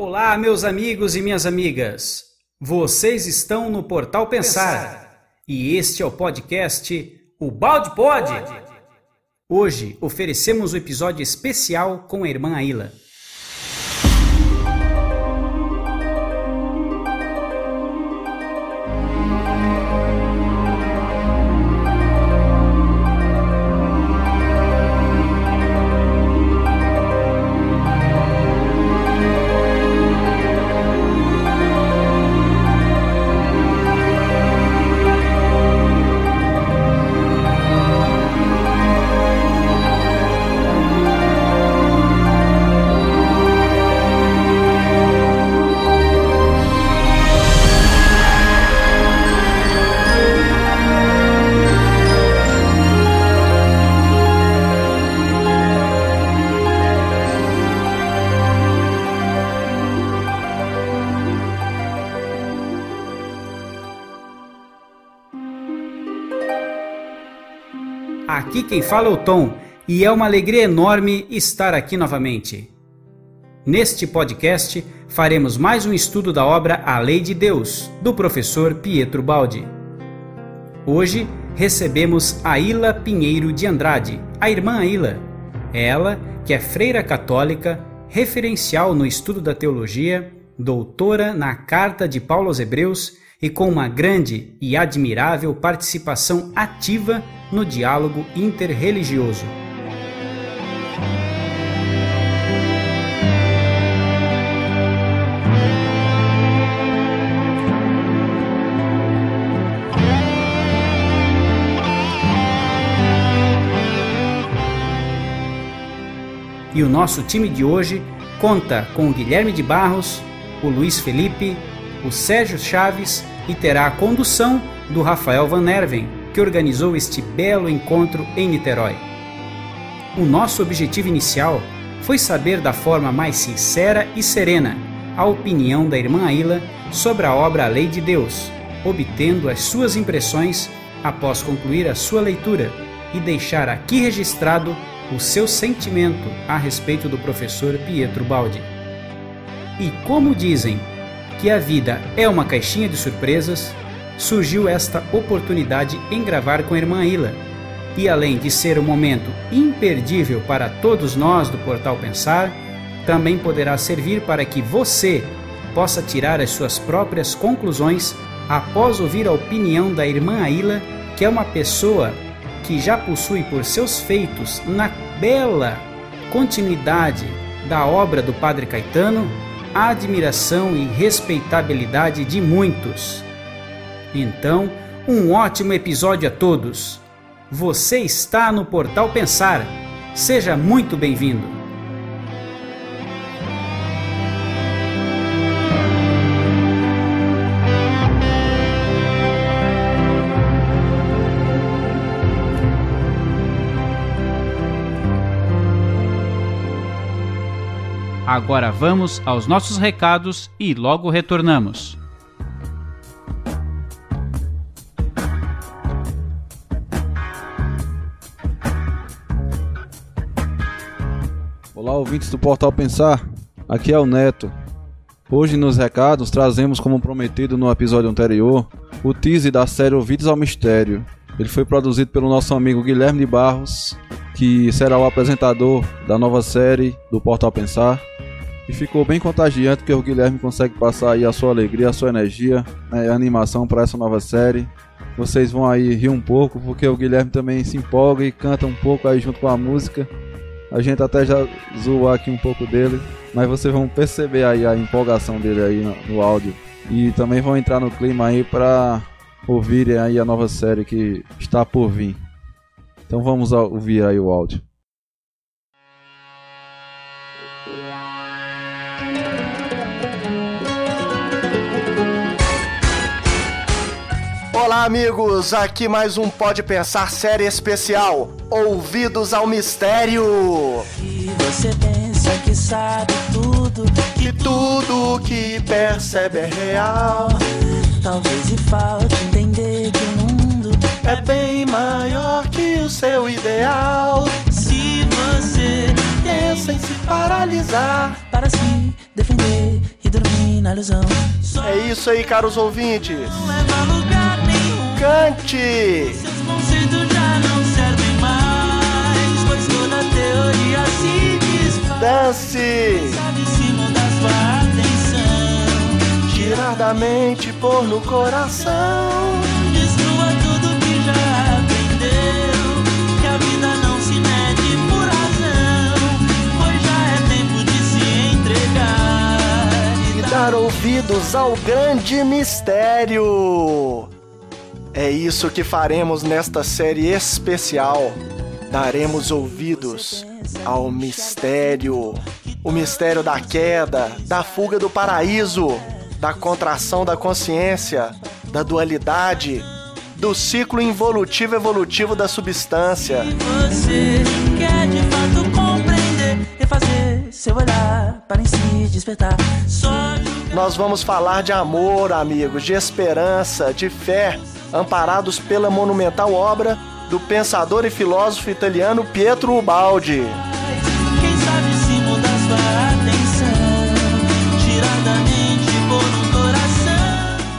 Olá, meus amigos e minhas amigas. Vocês estão no Portal Pensar, e este é o podcast O Balde Pode. Hoje oferecemos um episódio especial com a irmã Aila. Quem fala é o Tom e é uma alegria enorme estar aqui novamente. Neste podcast faremos mais um estudo da obra A Lei de Deus, do professor Pietro Baldi. Hoje recebemos a Ila Pinheiro de Andrade, a irmã Ila. Ela, que é freira católica, referencial no estudo da teologia, doutora na Carta de Paulo aos Hebreus e com uma grande e admirável participação ativa no diálogo interreligioso. E o nosso time de hoje conta com o Guilherme de Barros, o Luiz Felipe, o Sérgio Chaves e terá a condução do Rafael Van Nerven, que organizou este belo encontro em Niterói. O nosso objetivo inicial foi saber da forma mais sincera e serena a opinião da irmã Aila sobre a obra A Lei de Deus, obtendo as suas impressões após concluir a sua leitura e deixar aqui registrado o seu sentimento a respeito do professor Pietro Baldi. E como dizem que a vida é uma caixinha de surpresas, surgiu esta oportunidade em gravar com a irmã Ila. E além de ser um momento imperdível para todos nós do Portal Pensar, também poderá servir para que você possa tirar as suas próprias conclusões após ouvir a opinião da irmã Aila, que é uma pessoa que já possui por seus feitos na bela continuidade da obra do Padre Caetano a admiração e respeitabilidade de muitos. Então, um ótimo episódio a todos. Você está no Portal Pensar. Seja muito bem-vindo. Agora vamos aos nossos recados e logo retornamos. Olá, ouvintes do Portal Pensar. Aqui é o Neto. Hoje nos recados trazemos, como prometido no episódio anterior, o teaser da série Ouvidos ao Mistério. Ele foi produzido pelo nosso amigo Guilherme de Barros, que será o apresentador da nova série do Portal Pensar. E ficou bem contagiante porque o Guilherme consegue passar aí a sua alegria, a sua energia, né, a animação para essa nova série. Vocês vão aí rir um pouco porque o Guilherme também se empolga e canta um pouco aí junto com a música. A gente até já zoou aqui um pouco dele, mas vocês vão perceber aí a empolgação dele aí no, no áudio. E também vão entrar no clima aí para ouvirem aí a nova série que está por vir. Então vamos ouvir aí o áudio. Olá, amigos! Aqui mais um Pode Pensar série especial: Ouvidos ao Mistério. E você pensa que sabe tudo, que tudo que percebe é real. Talvez lhe falte entender que o mundo é bem maior que o seu ideal. Se você sem se paralisar. Para se defender e dormir na ilusão. É isso aí, caros ouvintes. não leva lugar nenhum. Cante! Seus já não servem mais. Pois toda teoria se desfaz. Dance! Sabe se mudar sua atenção. Tirar da mente, pôr no coração. Destrua tudo que já aprendeu. Que a vida não se mede por razão. Pois já é tempo de se entregar. E dar ouvidos ao grande mistério. É isso que faremos nesta série especial. Daremos ouvidos ao mistério. O mistério da queda, da fuga do paraíso, da contração da consciência, da dualidade, do ciclo involutivo evolutivo da substância. Você quer de fato compreender e fazer seu olhar para em si despertar. Nós vamos falar de amor, amigos, de esperança, de fé, amparados pela monumental obra do pensador e filósofo italiano Pietro Ubaldi.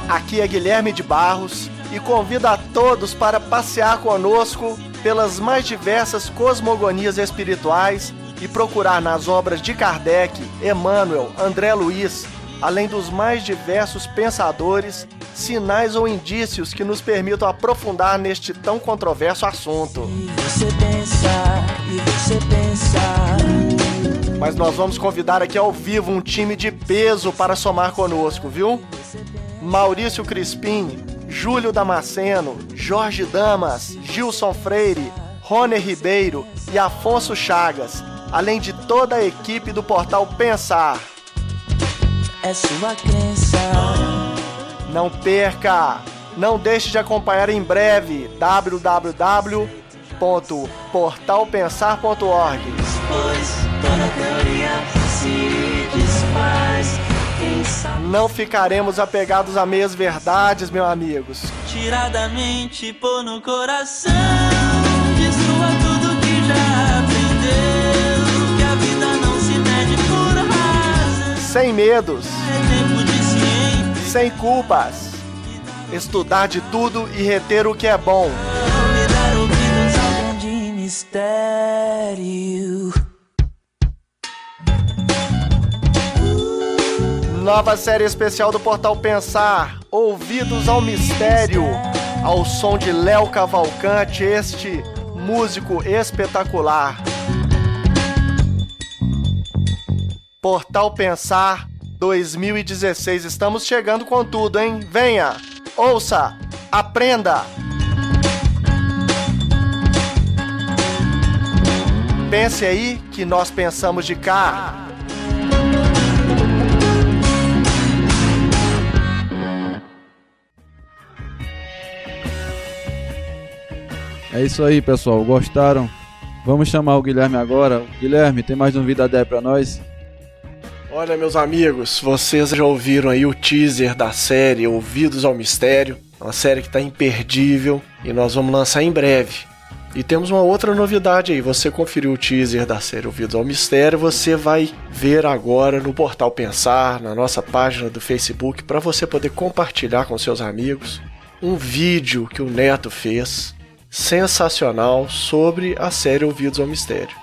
Aqui é Guilherme de Barros e convido a todos para passear conosco pelas mais diversas cosmogonias espirituais e procurar nas obras de Kardec, Emmanuel, André Luiz, além dos mais diversos pensadores, sinais ou indícios que nos permitam aprofundar neste tão controverso assunto. Mas nós vamos convidar aqui ao vivo um time de peso para somar conosco, viu? Maurício Crispim, Júlio Damasceno, Jorge Damas, Gilson Freire, Rony Ribeiro e Afonso Chagas, além de toda a equipe do portal Pensar. É sua crença. Não perca! Não deixe de acompanhar em breve www.portalpensar.org. Não ficaremos apegados a meias verdades, meus amigos. tirar da mente, pôr no coração. Destrua tudo que já aprendeu. Que a vida não se mede por razão. Sem medos, É sem culpas. Estudar de tudo e reter o que é bom. Nova série especial do Portal Pensar. Ouvidos ao mistério. Ao som de Léo Cavalcante, este músico espetacular. Portal Pensar 2016. Estamos chegando com tudo, hein? Venha, ouça, aprenda. Pense aí que nós pensamos de cá. É isso aí, pessoal. Gostaram? Vamos chamar o Guilherme agora. Guilherme, tem mais um Vida Dé pra nós? Olha, meus amigos, vocês já ouviram aí o teaser da série Ouvidos ao Mistério, uma série que está imperdível e nós vamos lançar em breve. E temos uma outra novidade aí, você conferiu o teaser da série Ouvidos ao Mistério, você vai ver agora no Portal Pensar, na nossa página do Facebook, para você poder compartilhar com seus amigos um vídeo que o Neto fez, sensacional, sobre a série Ouvidos ao Mistério.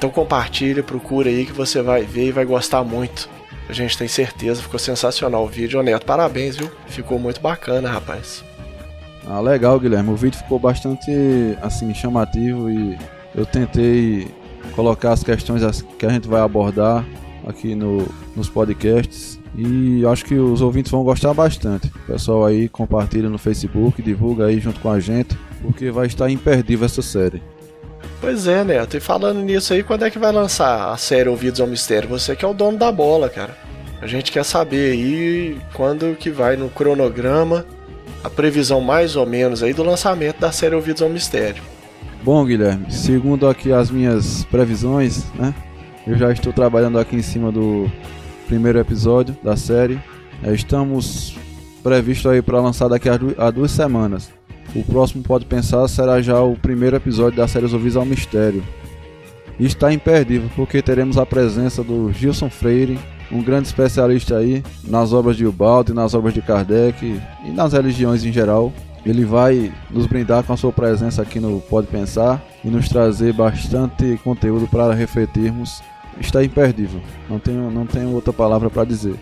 Então compartilha, procura aí que você vai ver e vai gostar muito. A gente tem certeza, ficou sensacional o vídeo, Neto. Parabéns, viu? Ficou muito bacana, rapaz. Ah, legal, Guilherme. O vídeo ficou bastante assim chamativo e eu tentei colocar as questões que a gente vai abordar aqui no, nos podcasts e acho que os ouvintes vão gostar bastante. O pessoal aí compartilha no Facebook, divulga aí junto com a gente, porque vai estar imperdível essa série. Pois é, Neto. E falando nisso aí, quando é que vai lançar a série Ouvidos ao Mistério? Você que é o dono da bola, cara. A gente quer saber aí quando que vai no cronograma a previsão mais ou menos aí do lançamento da série Ouvidos ao Mistério. Bom, Guilherme, segundo aqui as minhas previsões, né? Eu já estou trabalhando aqui em cima do primeiro episódio da série. É, estamos previsto aí para lançar daqui a duas semanas. O próximo Pode Pensar será já o primeiro episódio da série Os ao Mistério. E está imperdível, porque teremos a presença do Gilson Freire, um grande especialista aí nas obras de Ubaldo, nas obras de Kardec e nas religiões em geral. Ele vai nos brindar com a sua presença aqui no Pode Pensar e nos trazer bastante conteúdo para refletirmos. Está imperdível, não tenho, não tenho outra palavra para dizer.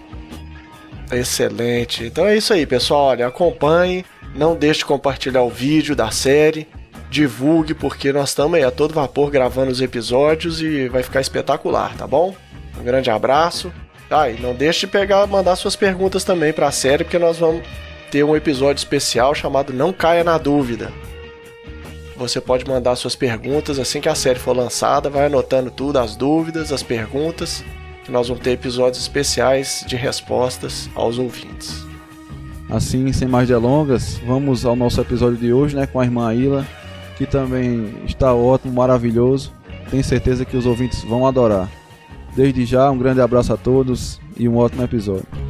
Excelente. Então é isso aí, pessoal. Olha, acompanhe, não deixe de compartilhar o vídeo da série, divulgue, porque nós estamos aí a todo vapor gravando os episódios e vai ficar espetacular, tá bom? Um grande abraço. Ah, e não deixe de pegar, mandar suas perguntas também para a série, porque nós vamos ter um episódio especial chamado Não Caia na Dúvida. Você pode mandar suas perguntas assim que a série for lançada, vai anotando tudo, as dúvidas, as perguntas, que nós vamos ter episódios especiais de respostas aos ouvintes. Assim, sem mais delongas, vamos ao nosso episódio de hoje, né, com a irmã Ila, que também está ótimo, maravilhoso. Tenho certeza que os ouvintes vão adorar. Desde já, um grande abraço a todos e um ótimo episódio.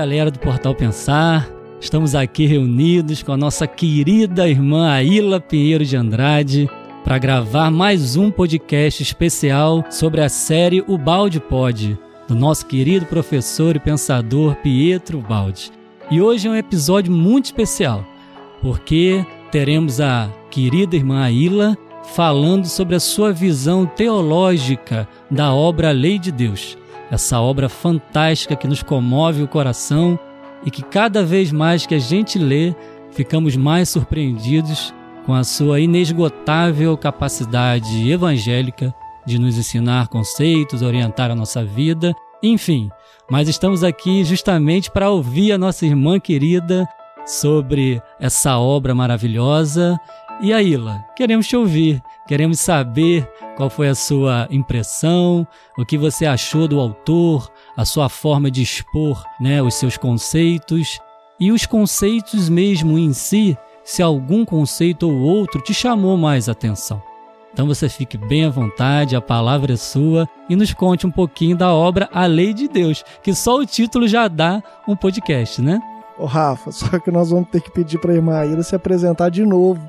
Galera do Portal Pensar. Estamos aqui reunidos com a nossa querida irmã Aila Pinheiro de Andrade para gravar mais um podcast especial sobre a série O Balde Pode, do nosso querido professor e pensador Pietro Balde. E hoje é um episódio muito especial, porque teremos a querida irmã Aila falando sobre a sua visão teológica da obra Lei de Deus essa obra fantástica que nos comove o coração e que cada vez mais que a gente lê, ficamos mais surpreendidos com a sua inesgotável capacidade evangélica de nos ensinar conceitos, orientar a nossa vida, enfim. Mas estamos aqui justamente para ouvir a nossa irmã querida sobre essa obra maravilhosa. E aí, Ila, queremos te ouvir, queremos saber qual foi a sua impressão, o que você achou do autor, a sua forma de expor né, os seus conceitos e os conceitos mesmo em si, se algum conceito ou outro te chamou mais atenção. Então você fique bem à vontade, a palavra é sua e nos conte um pouquinho da obra A Lei de Deus, que só o título já dá um podcast, né? Ô Rafa, só que nós vamos ter que pedir para a irmã Aida se apresentar de novo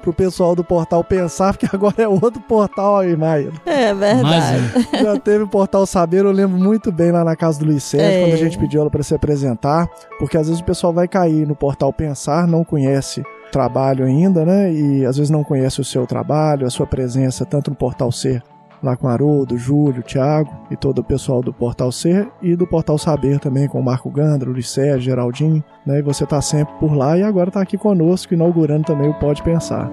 pro pessoal do portal pensar, porque agora é outro portal aí, Maia. É verdade. Já teve o portal Saber, eu lembro muito bem lá na casa do Luiz Sérgio, É. quando a gente pediu ela para se apresentar, porque às vezes o pessoal vai cair no portal Pensar, não conhece trabalho ainda, né? E às vezes não conhece o seu trabalho, a sua presença, tanto no portal Ser lá com Haroldo, Júlio, Thiago e todo o pessoal do Portal Ser e do Portal Saber também com Marco Gandra, o Luiz Geraldinho, né? E você tá sempre por lá e agora tá aqui conosco inaugurando também o Pode Pensar.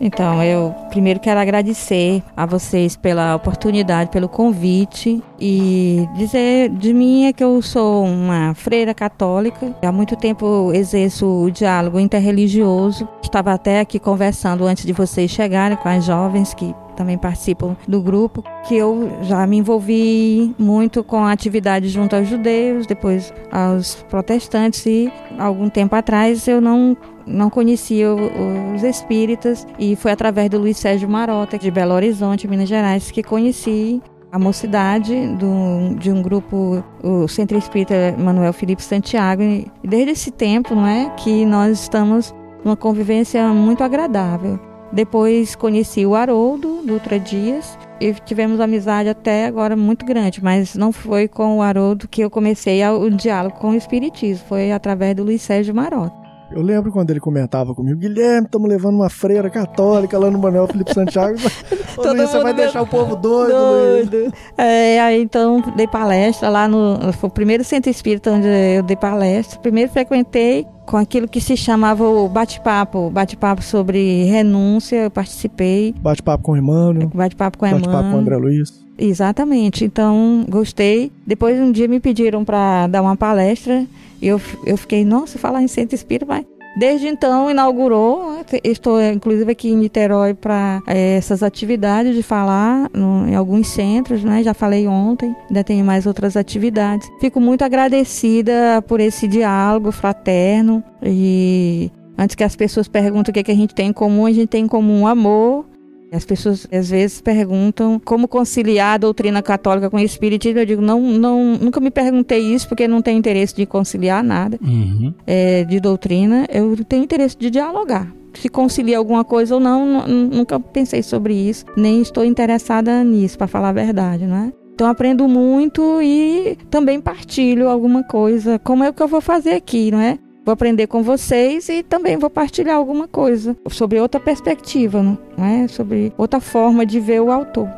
Então, eu primeiro quero agradecer a vocês pela oportunidade, pelo convite e dizer de mim é que eu sou uma freira católica. Há muito tempo exerço o diálogo interreligioso. Estava até aqui conversando antes de vocês chegarem com as jovens que também participam do grupo, que eu já me envolvi muito com a atividade junto aos judeus, depois aos protestantes e algum tempo atrás eu não não conhecia os espíritas e foi através do Luiz Sérgio Marota de Belo Horizonte, Minas Gerais, que conheci a mocidade do, de um grupo, o Centro Espírita Manuel Felipe Santiago, e desde esse tempo, não é, que nós estamos numa convivência muito agradável. Depois conheci o Haroldo Dutra Dias e tivemos amizade até agora muito grande, mas não foi com o Haroldo que eu comecei o diálogo com o Espiritismo, foi através do Luiz Sérgio Marota. Eu lembro quando ele comentava comigo, Guilherme, estamos levando uma freira católica lá no Manuel Felipe Santiago. Todo Luiz, você vai deixar o povo doido, Luiz. Doido. É, aí então dei palestra lá no. Foi o primeiro centro espírita onde eu dei palestra. Primeiro frequentei com aquilo que se chamava o bate-papo. Bate-papo sobre renúncia, eu participei. Bate-papo com o Emmanuel, Bate-papo com a bate-papo com o. André Luiz. Exatamente. Então, gostei. Depois, um dia me pediram para dar uma palestra. E eu, eu fiquei, nossa, falar em centro espírita, vai. Desde então, inaugurou. Estou, inclusive, aqui em Niterói para essas atividades de falar no- em alguns centros, né? Já falei ontem, ainda tenho mais outras atividades. Fico muito agradecida por esse diálogo fraterno. E antes que as pessoas perguntem o que, é que a gente tem em comum, a gente tem em comum amor, as pessoas às vezes perguntam como conciliar a doutrina católica com o espiritismo. Eu digo, não, não, nunca me perguntei isso porque não tenho interesse de conciliar nada Uhum. é, de doutrina. Eu tenho interesse de dialogar. Se concilia alguma coisa ou não, nu- nunca pensei sobre isso, nem estou interessada nisso, para falar a verdade, não é? Então aprendo muito e também partilho alguma coisa, como é o que eu vou fazer aqui, não é? Vou aprender com vocês e também vou partilhar alguma coisa sobre outra perspectiva, não é? Sobre outra forma de ver o autor.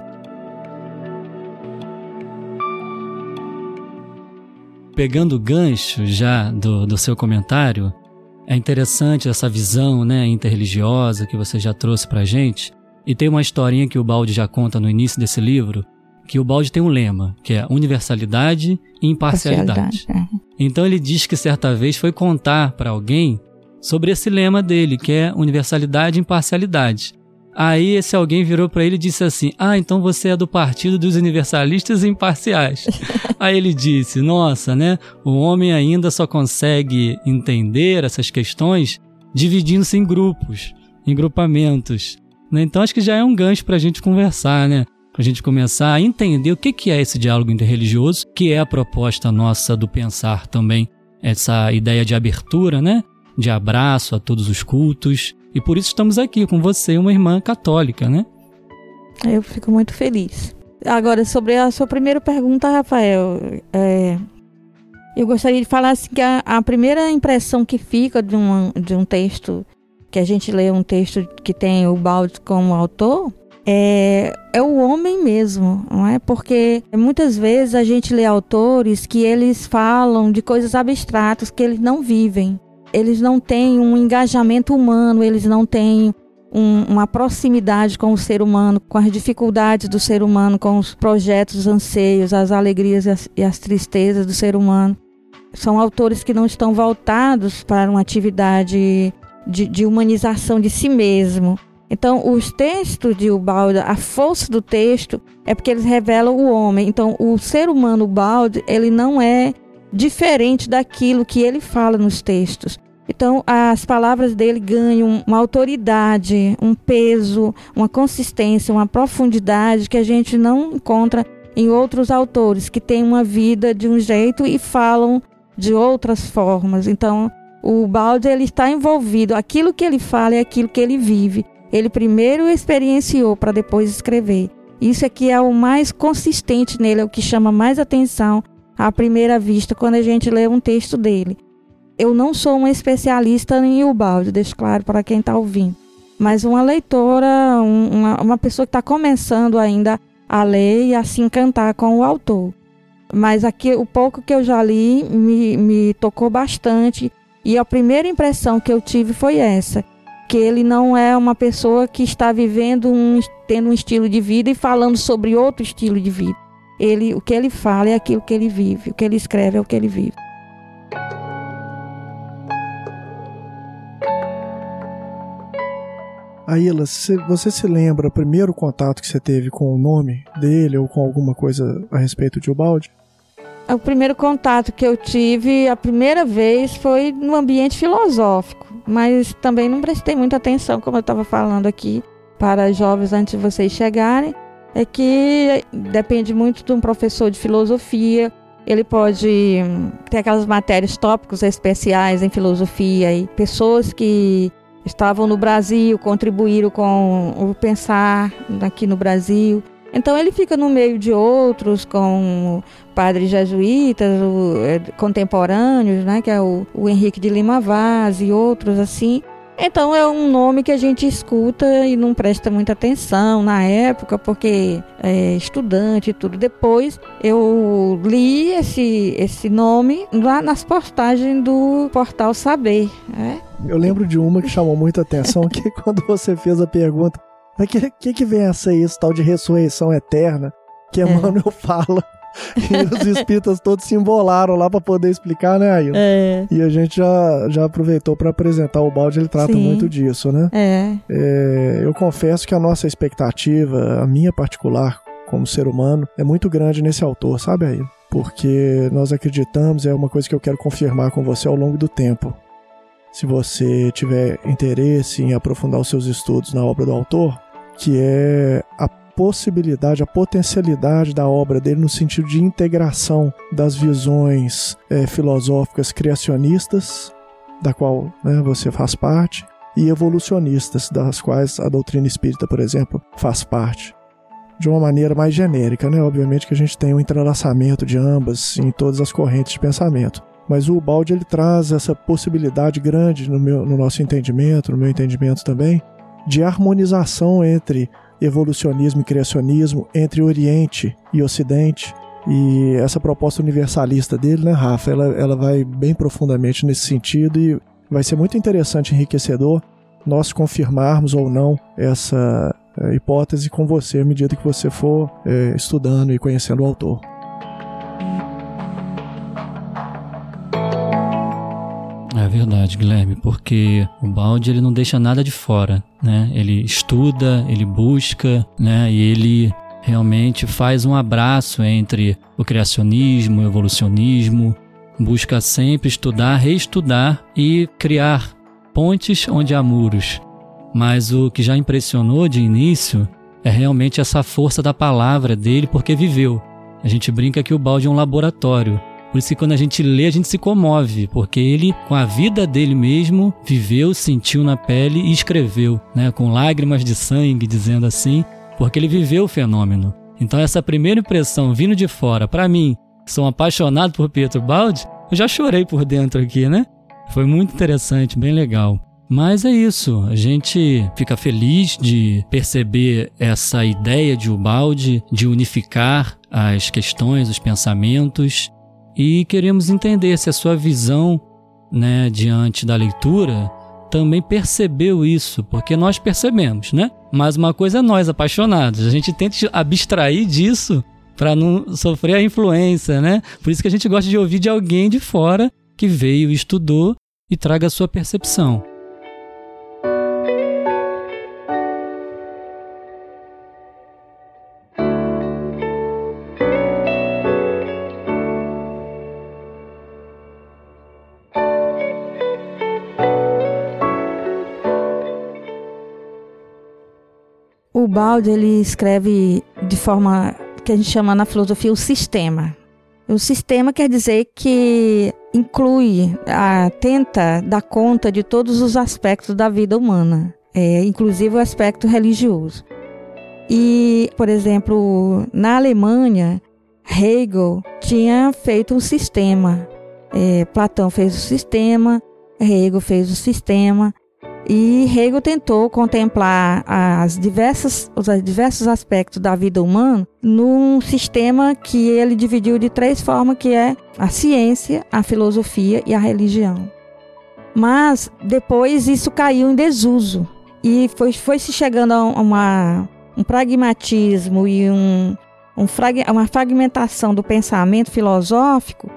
Pegando o gancho já do, do seu comentário, é interessante essa visão né, interreligiosa que você já trouxe pra gente. E tem uma historinha que o Balde já conta no início desse livro, que o Balde tem um lema, que é universalidade e imparcialidade. Parcialidade, é. Então ele diz que certa vez foi contar para alguém sobre esse lema dele, que é universalidade e imparcialidade. Aí esse alguém virou para ele e disse assim: "Ah, então você é do partido dos universalistas e imparciais". Aí ele disse: "Nossa, né? O homem ainda só consegue entender essas questões dividindo-se em grupos, em grupamentos. Né? Então acho que já é um gancho para a gente conversar, né? Para a gente começar a entender o que que é esse diálogo interreligioso, que é a proposta nossa do pensar também, essa ideia de abertura, né? De abraço a todos os cultos. E por isso estamos aqui com você, uma irmã católica, né? Eu fico muito feliz. Agora, sobre a sua primeira pergunta, Rafael, é, eu gostaria de falar assim que a, a primeira impressão que fica de, uma, de um texto, que a gente lê um texto que tem o Balde como autor, é, é o homem mesmo, não é? Porque muitas vezes a gente lê autores que eles falam de coisas abstratas que eles não vivem. Eles não têm um engajamento humano, eles não têm um- uma proximidade com o ser humano, com as dificuldades do ser humano, com os projetos, os anseios, as alegrias e as, e as tristezas do ser humano. São autores que não estão voltados para uma atividade de, de humanização de si mesmo. Então, os textos de Ubaldi, a força do texto é porque eles revelam o homem. Então, o ser humano Ubaldi, ele não é diferente daquilo que ele fala nos textos. Então, as palavras dele ganham uma autoridade, um peso, uma consistência, uma profundidade que a gente não encontra em outros autores que têm uma vida de um jeito e falam de outras formas. Então, o Balde ele está envolvido, aquilo que ele fala é aquilo que ele vive. Ele primeiro experienciou para depois escrever. Isso aqui é o mais consistente nele, é o que chama mais atenção à primeira vista quando a gente lê um texto dele. Eu não sou uma especialista em Ubaldi, deixo claro para quem está ouvindo, mas uma leitora, um- uma, uma pessoa que está começando ainda a ler e a se encantar com o autor. Mas aqui, o pouco que eu já li me, me tocou bastante e a primeira impressão que eu tive foi essa, que ele não é uma pessoa que está vivendo um, tendo um estilo de vida e falando sobre outro estilo de vida. Ele, o que ele fala é aquilo que ele vive, o que ele escreve é o que ele vive. Aila, você se lembra o primeiro contato que você teve com o nome dele ou com alguma coisa a respeito de Ubaldi? O primeiro contato que eu tive, a primeira vez, foi no ambiente filosófico, mas também não prestei muita atenção, como eu estava falando aqui, para jovens antes de vocês chegarem. É que depende muito de um professor de filosofia. Ele pode hum, ter aquelas matérias tópicos especiais em filosofia e pessoas que estavam no Brasil contribuíram com o pensar aqui no Brasil. Então ele fica no meio de outros, com padres jesuítas, o, é, contemporâneos, né, que é o, o Henrique de Lima Vaz e outros assim. Então é um nome que a gente escuta e não presta muita atenção na época, porque é estudante e tudo. Depois eu li esse, esse nome lá nas postagens do portal Saber. Né? Eu lembro de uma que chamou muita atenção, que quando você fez a pergunta, mas que, que, que vem a ser isso, tal de ressurreição eterna, que Emmanuel fala. e os espíritas todos se embolaram lá para poder explicar, né, Ailton? É. E a gente já, já aproveitou para apresentar o balde, ele trata Sim. muito disso, né? É. É, eu confesso que a nossa expectativa, a minha particular, como ser humano, é muito grande nesse autor, sabe aí? Porque nós acreditamos, é uma coisa que eu quero confirmar com você ao longo do tempo. Se você tiver interesse em aprofundar os seus estudos na obra do autor, que é a possibilidade, a potencialidade da obra dele no sentido de integração das visões é, filosóficas criacionistas, da qual né, você faz parte, e evolucionistas, das quais a doutrina espírita, por exemplo, faz parte. De uma maneira mais genérica, né? Obviamente que a gente tem um entrelaçamento de ambas em todas as correntes de pensamento. Mas o balde ele traz essa possibilidade grande no, meu, no nosso entendimento, no meu entendimento também, de harmonização entre evolucionismo e criacionismo, entre Oriente e Ocidente. E essa proposta universalista dele, né, Rafa, ela, ela vai bem profundamente nesse sentido e vai ser muito interessante enriquecedor nós confirmarmos ou não essa é, hipótese com você à medida que você for é, estudando e conhecendo o autor. Verdade, Guilherme, porque o balde ele não deixa nada de fora, né? Ele estuda, ele busca, né? E ele realmente faz um abraço entre o criacionismo, o evolucionismo, busca sempre estudar, reestudar e criar pontes onde há muros. Mas o que já impressionou de início é realmente essa força da palavra dele, porque viveu. A gente brinca que o balde é um laboratório. Por isso que quando a gente lê, a gente se comove, porque ele, com a vida dele mesmo, viveu, sentiu na pele e escreveu, né, com lágrimas de sangue, dizendo assim, porque ele viveu o fenômeno. Então essa primeira impressão vindo de fora, para mim, que sou um apaixonado por Pietro Baldi, eu já chorei por dentro aqui, né? Foi muito interessante, bem legal. Mas é isso, a gente fica feliz de perceber essa ideia de Ubaldi de unificar as questões, os pensamentos e queremos entender se a sua visão, né, diante da leitura também percebeu isso, porque nós percebemos, né? Mas uma coisa é nós apaixonados, a gente tenta abstrair disso para não sofrer a influência, né? Por isso que a gente gosta de ouvir de alguém de fora que veio, estudou e traga a sua percepção. Balde ele escreve de forma que a gente chama na filosofia o sistema. O sistema quer dizer que inclui, a, tenta dar conta de todos os aspectos da vida humana, é, inclusive o aspecto religioso. E, por exemplo, na Alemanha, Hegel tinha feito um sistema. É, Platão fez o sistema, Hegel fez o sistema. E Hegel tentou contemplar as diversas, os diversos aspectos da vida humana num sistema que ele dividiu de três formas, que é a ciência, a filosofia e a religião. Mas depois isso caiu em desuso e foi, foi se chegando a uma, um pragmatismo e um, um frag, uma fragmentação do pensamento filosófico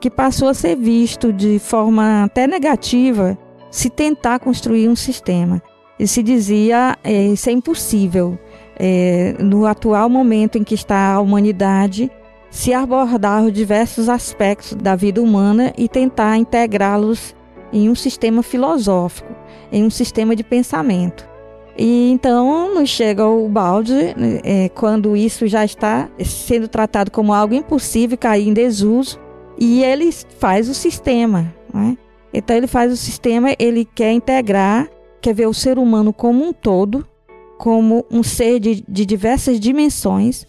que passou a ser visto de forma até negativa se tentar construir um sistema. E se dizia é, isso é impossível. É, no atual momento em que está a humanidade, se abordar os diversos aspectos da vida humana e tentar integrá-los em um sistema filosófico, em um sistema de pensamento. E então nos chega o balde, é, quando isso já está sendo tratado como algo impossível, cair em desuso, e ele faz o sistema. Né? Então ele faz o sistema, ele quer integrar, quer ver o ser humano como um todo, como um ser de, de diversas dimensões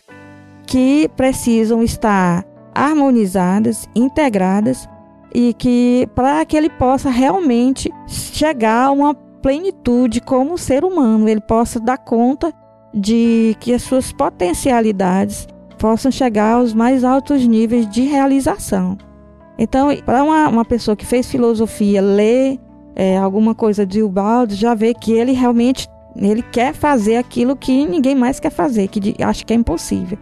que precisam estar harmonizadas, integradas e que para que ele possa realmente chegar a uma plenitude como ser humano, ele possa dar conta de que as suas potencialidades possam chegar aos mais altos níveis de realização. Então, para uma, uma pessoa que fez filosofia ler é, alguma coisa de Ubaldo, já vê que ele realmente ele quer fazer aquilo que ninguém mais quer fazer, que acha que é impossível.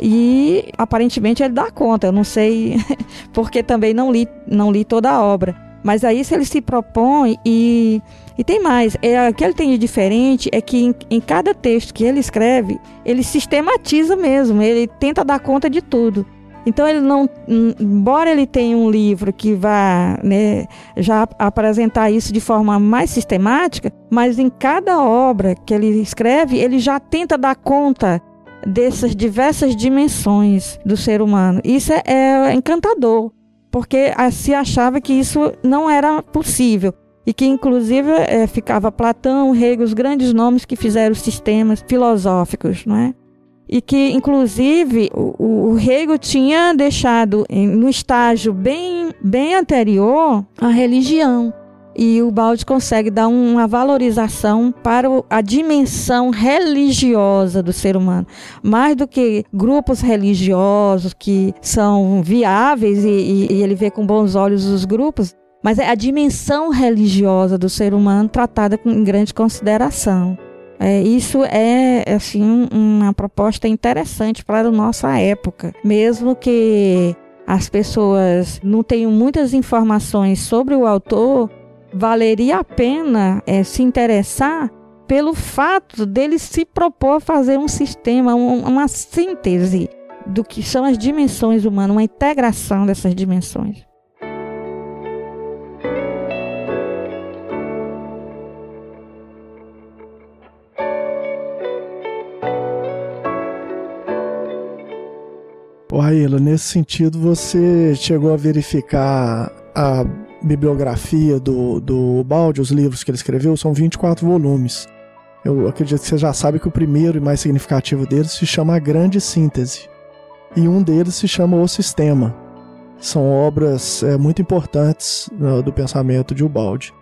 E aparentemente ele dá conta, eu não sei, porque também não li, não li toda a obra. Mas aí se ele se propõe e e tem mais, é, o que ele tem de diferente é que em, em, cada texto que ele escreve, ele sistematiza mesmo, ele tenta dar conta de tudo. Então ele não, embora ele tenha um livro que vá né, já apresentar isso de forma mais sistemática, mas em cada obra que ele escreve, ele já tenta dar conta dessas diversas dimensões do ser humano. Isso é, é encantador, porque se achava que isso não era possível e que inclusive é, ficava Platão, Hegel, os grandes nomes que fizeram sistemas filosóficos, não é? E que inclusive o, o Hegel tinha deixado em, no estágio bem, bem anterior a religião. E o Balde consegue dar uma valorização para a dimensão religiosa do ser humano. Mais do que grupos religiosos que são viáveis e, e, e ele vê com bons olhos os grupos, mas é a dimensão religiosa do ser humano tratada com grande consideração. É, isso é assim uma proposta interessante para a nossa época, mesmo que as pessoas não tenham muitas informações sobre o autor, valeria a pena é, se interessar pelo fato dele se propor a fazer um sistema, um, uma síntese do que são as dimensões humanas, uma integração dessas dimensões. O Raíla, nesse sentido, você chegou a verificar a bibliografia do, do Balde, os livros que ele escreveu, são 24 volumes. Eu acredito que você já sabe que o primeiro e mais significativo deles se chama A Grande Síntese. E um deles se chama O Sistema. São obras é, muito importantes uh, do pensamento de Ubaldi.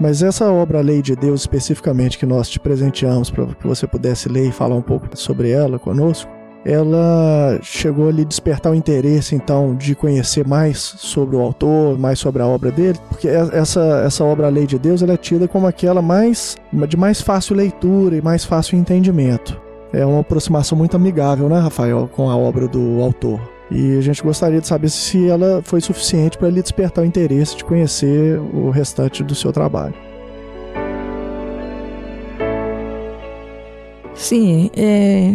Mas essa obra, Lei de Deus, especificamente, que nós te presenteamos para que você pudesse ler e falar um pouco sobre ela conosco, ela chegou a lhe despertar o interesse, então, de conhecer mais sobre o autor, mais sobre a obra dele, porque essa, essa obra A Lei de Deus ela é tida como aquela mais de mais fácil leitura e mais fácil entendimento. É uma aproximação muito amigável, né, Rafael, com a obra do autor. E a gente gostaria de saber se ela foi suficiente para lhe despertar o interesse de conhecer o restante do seu trabalho. Sim, é,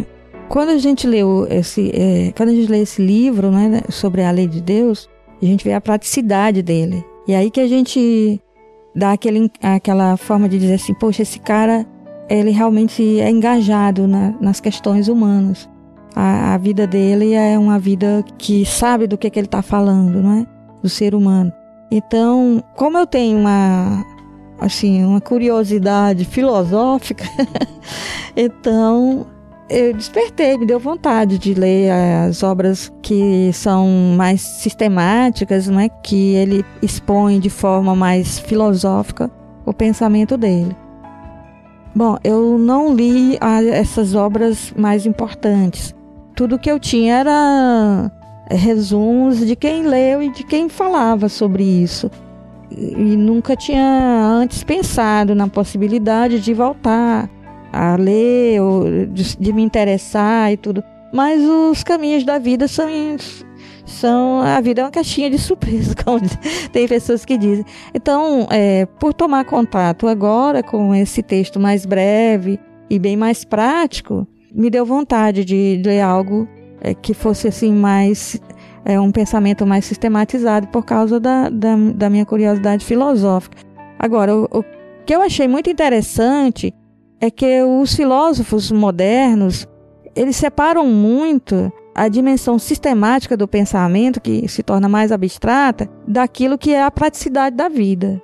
quando a gente leu esse, é, quando a gente lê esse livro, né, sobre a lei de Deus, a gente vê a praticidade dele. E aí que a gente dá aquele, aquela forma de dizer assim, poxa, esse cara, ele realmente é engajado na, nas questões humanas. A, a, vida dele é uma vida que sabe do que, que ele está falando, não é? Do ser humano. Então, como eu tenho uma, assim, uma curiosidade filosófica, então eu despertei, me deu vontade de ler as obras que são mais sistemáticas, né, que ele expõe de forma mais filosófica o pensamento dele. Bom, eu não li essas obras mais importantes. Tudo que eu tinha era resumos de quem leu e de quem falava sobre isso. E nunca tinha antes pensado na possibilidade de voltar a ler, ou de, de, me interessar e tudo. Mas os caminhos da vida são, são. A vida é uma caixinha de surpresa, como tem pessoas que dizem. Então, é, por tomar contato agora com esse texto mais breve e bem mais prático, me deu vontade de ler algo é, que fosse assim mais. É, um pensamento mais sistematizado por causa da, da, da minha curiosidade filosófica. Agora, o, o que eu achei muito interessante é que os filósofos modernos, eles separam muito a dimensão sistemática do pensamento, que se torna mais abstrata, daquilo que é a praticidade da vida.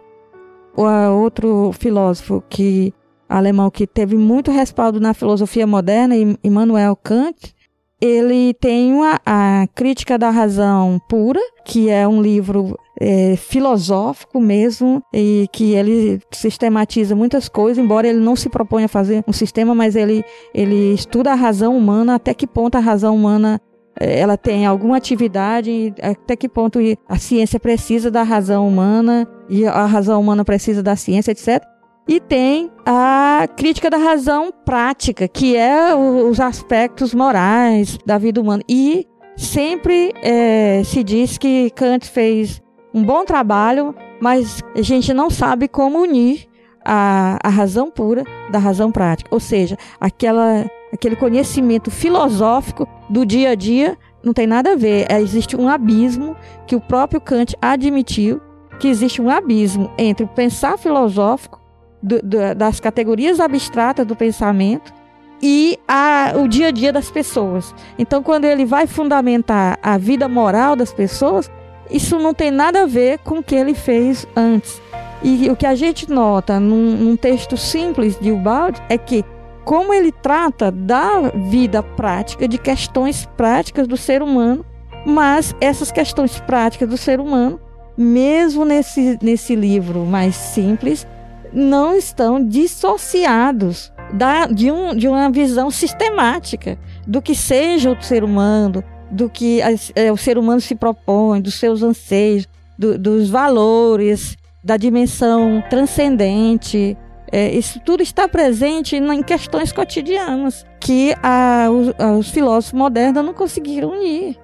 Outro filósofo que alemão que teve muito respaldo na filosofia moderna, Immanuel Kant, ele tem uma, a Crítica da Razão Pura, que é um livro é, filosófico mesmo, e que ele sistematiza muitas coisas, embora ele não se proponha a fazer um sistema, mas ele, ele estuda a razão humana, até que ponto a razão humana é, ela tem alguma atividade, até que ponto a ciência precisa da razão humana e a razão humana precisa da ciência, etc. E tem a crítica da razão prática, que é os aspectos morais da vida humana. E sempre é, se diz que Kant fez um bom trabalho, mas a gente não sabe como unir a, a razão pura da razão prática. Ou seja, aquela, aquele conhecimento filosófico do dia a dia não tem nada a ver. É, existe um abismo que o próprio Kant admitiu que existe um abismo entre o pensar filosófico do, do, das categorias abstratas do pensamento e a, o dia a dia das pessoas. Então, quando ele vai fundamentar a vida moral das pessoas, isso não tem nada a ver com o que ele fez antes. E o que a gente nota num, num texto simples de Ubaldi é que como ele trata da vida prática, de questões práticas do ser humano, mas essas questões práticas do ser humano, mesmo nesse, nesse livro mais simples, não estão dissociados da, de, um, de uma visão sistemática do que seja o ser humano, do que é, o ser humano se propõe, dos seus anseios, do, dos valores, da dimensão transcendente. É, isso tudo está presente em questões cotidianas que a, os, os, filósofos modernos não conseguiram unir.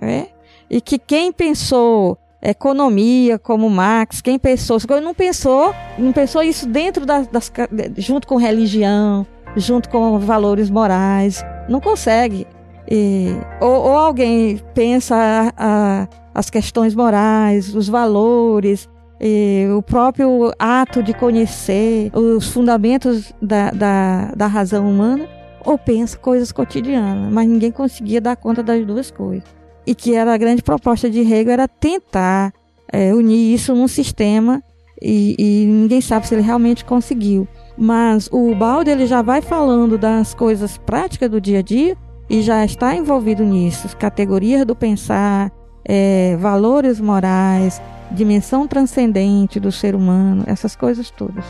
É? E que quem pensou economia, como Marx, quem pensou, não pensou, não pensou isso dentro das, das junto com religião, junto com valores morais, não consegue. E, ou, ou, alguém pensa a, a, as questões morais, os valores, e, o próprio ato de conhecer os fundamentos da, da, da razão humana, ou pensa coisas cotidianas, mas ninguém conseguia dar conta das duas coisas e que era a grande proposta de Hegel era tentar é, unir isso num sistema e, e, ninguém sabe se ele realmente conseguiu. Mas o Balde ele já vai falando das coisas práticas do dia a dia e já está envolvido nisso, categorias do pensar, é, valores morais, dimensão transcendente do ser humano, essas coisas todas.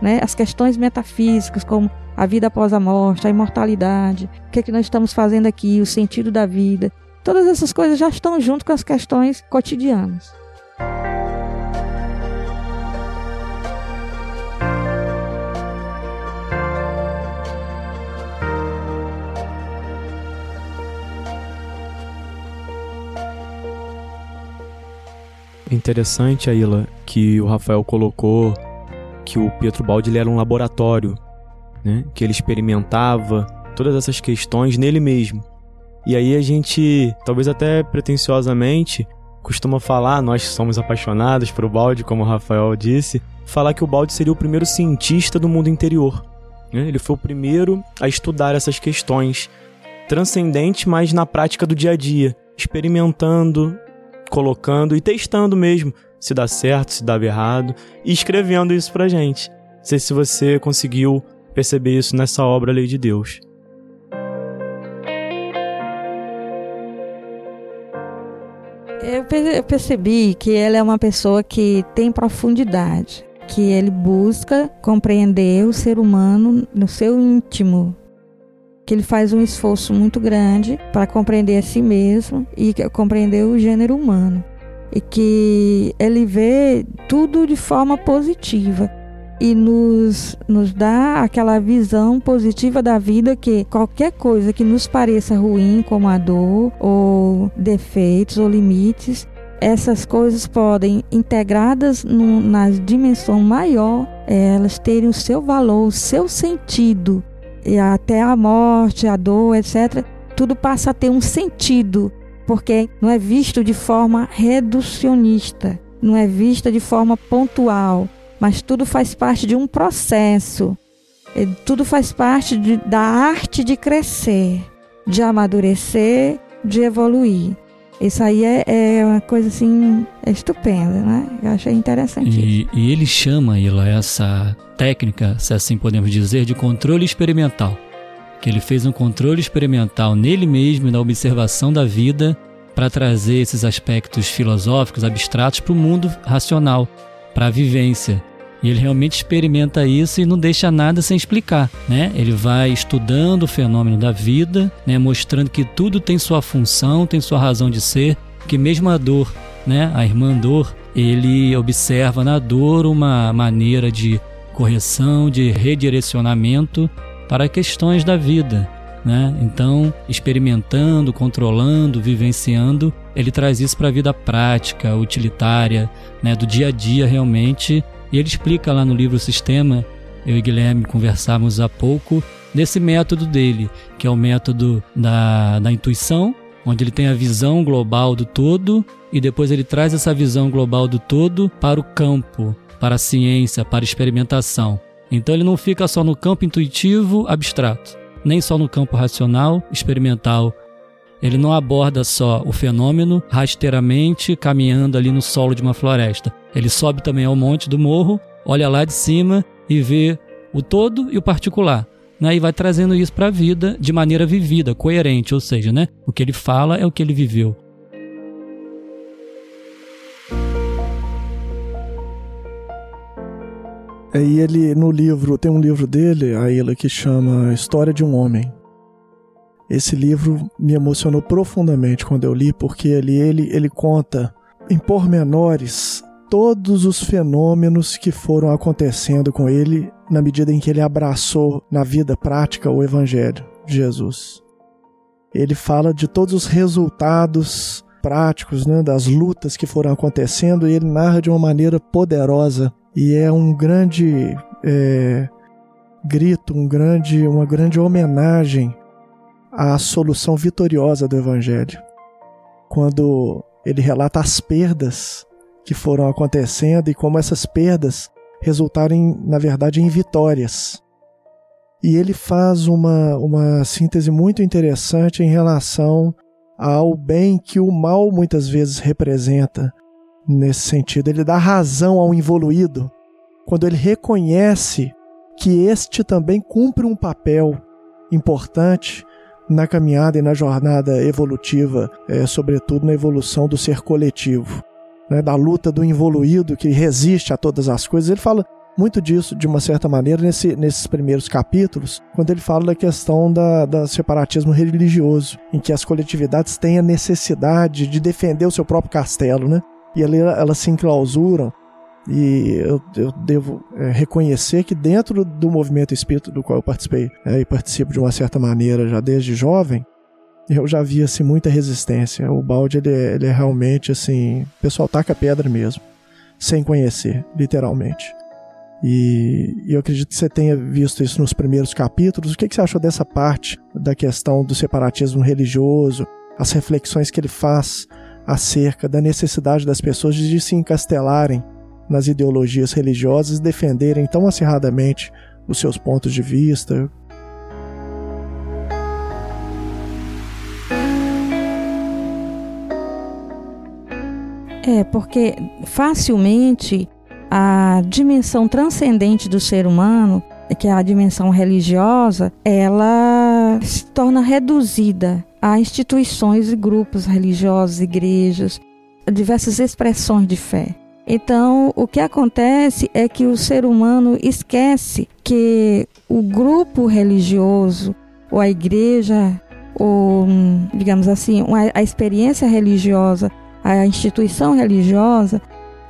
Né? As questões metafísicas, como a vida após a morte, a imortalidade, o que, é que nós estamos fazendo aqui, o sentido da vida. Todas essas coisas já estão junto com as questões cotidianas. É interessante, Aila, que o Rafael colocou que o Pietro Baldi era um laboratório, né? que ele experimentava todas essas questões nele mesmo. E aí a gente, talvez até pretensiosamente, costuma falar, nós somos apaixonados por balde, como o Rafael disse, falar que o balde seria o primeiro cientista do mundo interior. Né? Ele foi o primeiro a estudar essas questões transcendentes, mas na prática do dia a dia, experimentando, colocando e testando mesmo se dá certo, se dá errado e escrevendo isso pra gente. Não sei se você conseguiu perceber isso nessa obra Lei de Deus. Eu percebi que ele é uma pessoa que tem profundidade, que ele busca compreender o ser humano no seu íntimo, que ele faz um esforço muito grande para compreender a si mesmo e compreender o gênero humano. E que ele vê tudo de forma positiva e nos, nos dá aquela visão positiva da vida que qualquer coisa que nos pareça ruim, como a dor, ou defeitos ou limites, essas coisas podem, integradas no, na dimensão maior, elas terem o seu valor, o seu sentido. E até a morte, a dor, etc., tudo passa a ter um sentido, porque não é visto de forma reducionista, não é vista de forma pontual, mas tudo faz parte de um processo. Tudo faz parte de, da arte de crescer, de amadurecer, de evoluir. Isso aí é, é uma coisa assim é estupenda, né? Eu achei interessante. E, e ele chama Ila essa técnica, se assim podemos dizer, de controle experimental. Que ele fez um controle experimental nele mesmo na observação da vida para trazer esses aspectos filosóficos, abstratos para o mundo racional, para a vivência. E ele realmente experimenta isso e não deixa nada sem explicar, né? Ele vai estudando o fenômeno da vida, né? mostrando que tudo tem sua função, tem sua razão de ser, que mesmo a dor, né? A irmã dor, ele observa na dor uma maneira de correção, de redirecionamento para questões da vida, né? Então, experimentando, controlando, vivenciando, ele traz isso para a vida prática, utilitária, né? do dia a dia realmente e ele explica lá no livro Sistema, eu e Guilherme conversávamos há pouco, desse método dele, que é o método da, da intuição, onde ele tem a visão global do todo e depois ele traz essa visão global do todo para o campo, para a ciência, para a experimentação. Então ele não fica só no campo intuitivo abstrato, nem só no campo racional experimental. Ele não aborda só o fenômeno rasteiramente caminhando ali no solo de uma floresta. Ele sobe também ao monte do morro, olha lá de cima e vê o todo e o particular. Né, e vai trazendo isso para a vida de maneira vivida, coerente, ou seja, né, o que ele fala é o que ele viveu. E ele, no livro, tem um livro dele, a Ilha, que chama História de um Homem. Esse livro me emocionou profundamente quando eu li, porque ele, ele, ele conta em pormenores todos os fenômenos que foram acontecendo com ele na medida em que ele abraçou na vida prática o Evangelho de Jesus. Ele fala de todos os resultados práticos, né, das lutas que foram acontecendo, e ele narra de uma maneira poderosa e é um grande é, grito, um grande, uma grande homenagem à solução vitoriosa do Evangelho. Quando ele relata as perdas que foram acontecendo e como essas perdas resultaram, em, na verdade, em vitórias. E ele faz uma, uma síntese muito interessante em relação ao bem que o mal muitas vezes representa nesse sentido. Ele dá razão ao involuído quando ele reconhece que este também cumpre um papel importante na caminhada e na jornada evolutiva, é, sobretudo na evolução do ser coletivo, né, da luta do involuído que resiste a todas as coisas. Ele fala muito disso, de uma certa maneira, nesse, nesses primeiros capítulos, quando ele fala da questão da, da separatismo religioso, em que as coletividades têm a necessidade de defender o seu próprio castelo, né? E ali elas se enclausuram. E eu, eu devo é, reconhecer que dentro do movimento espírita do qual eu participei é, e participo de uma certa maneira já desde jovem, eu já vi assim, muita resistência. O balde ele é, ele é realmente assim, o pessoal taca pedra mesmo, sem conhecer, literalmente. E, e, eu acredito que você tenha visto isso nos primeiros capítulos. O que, que você achou dessa parte da questão do separatismo religioso, as reflexões que ele faz acerca da necessidade das pessoas de se encastelarem nas ideologias religiosas e defenderem tão acirradamente os seus pontos de vista? É, porque facilmente a dimensão transcendente do ser humano, que é a dimensão religiosa, ela se torna reduzida a instituições e grupos religiosos, igrejas, diversas expressões de fé. Então, o que acontece é que o ser humano esquece que o grupo religioso, ou a igreja, ou, digamos assim, a experiência religiosa, a instituição religiosa,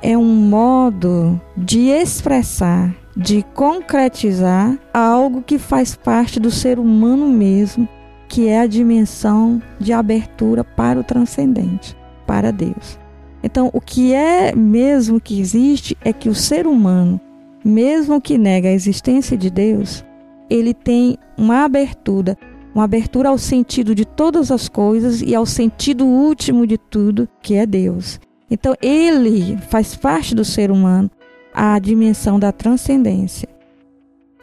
é um modo de expressar, de concretizar algo que faz parte do ser humano mesmo, que é a dimensão de abertura para o transcendente, para Deus. Então, o que é mesmo que existe é que o ser humano, mesmo que nega a existência de Deus, ele tem uma abertura, uma abertura ao sentido de todas as coisas e ao sentido último de tudo, que é Deus. Então, ele faz parte do ser humano a dimensão da transcendência.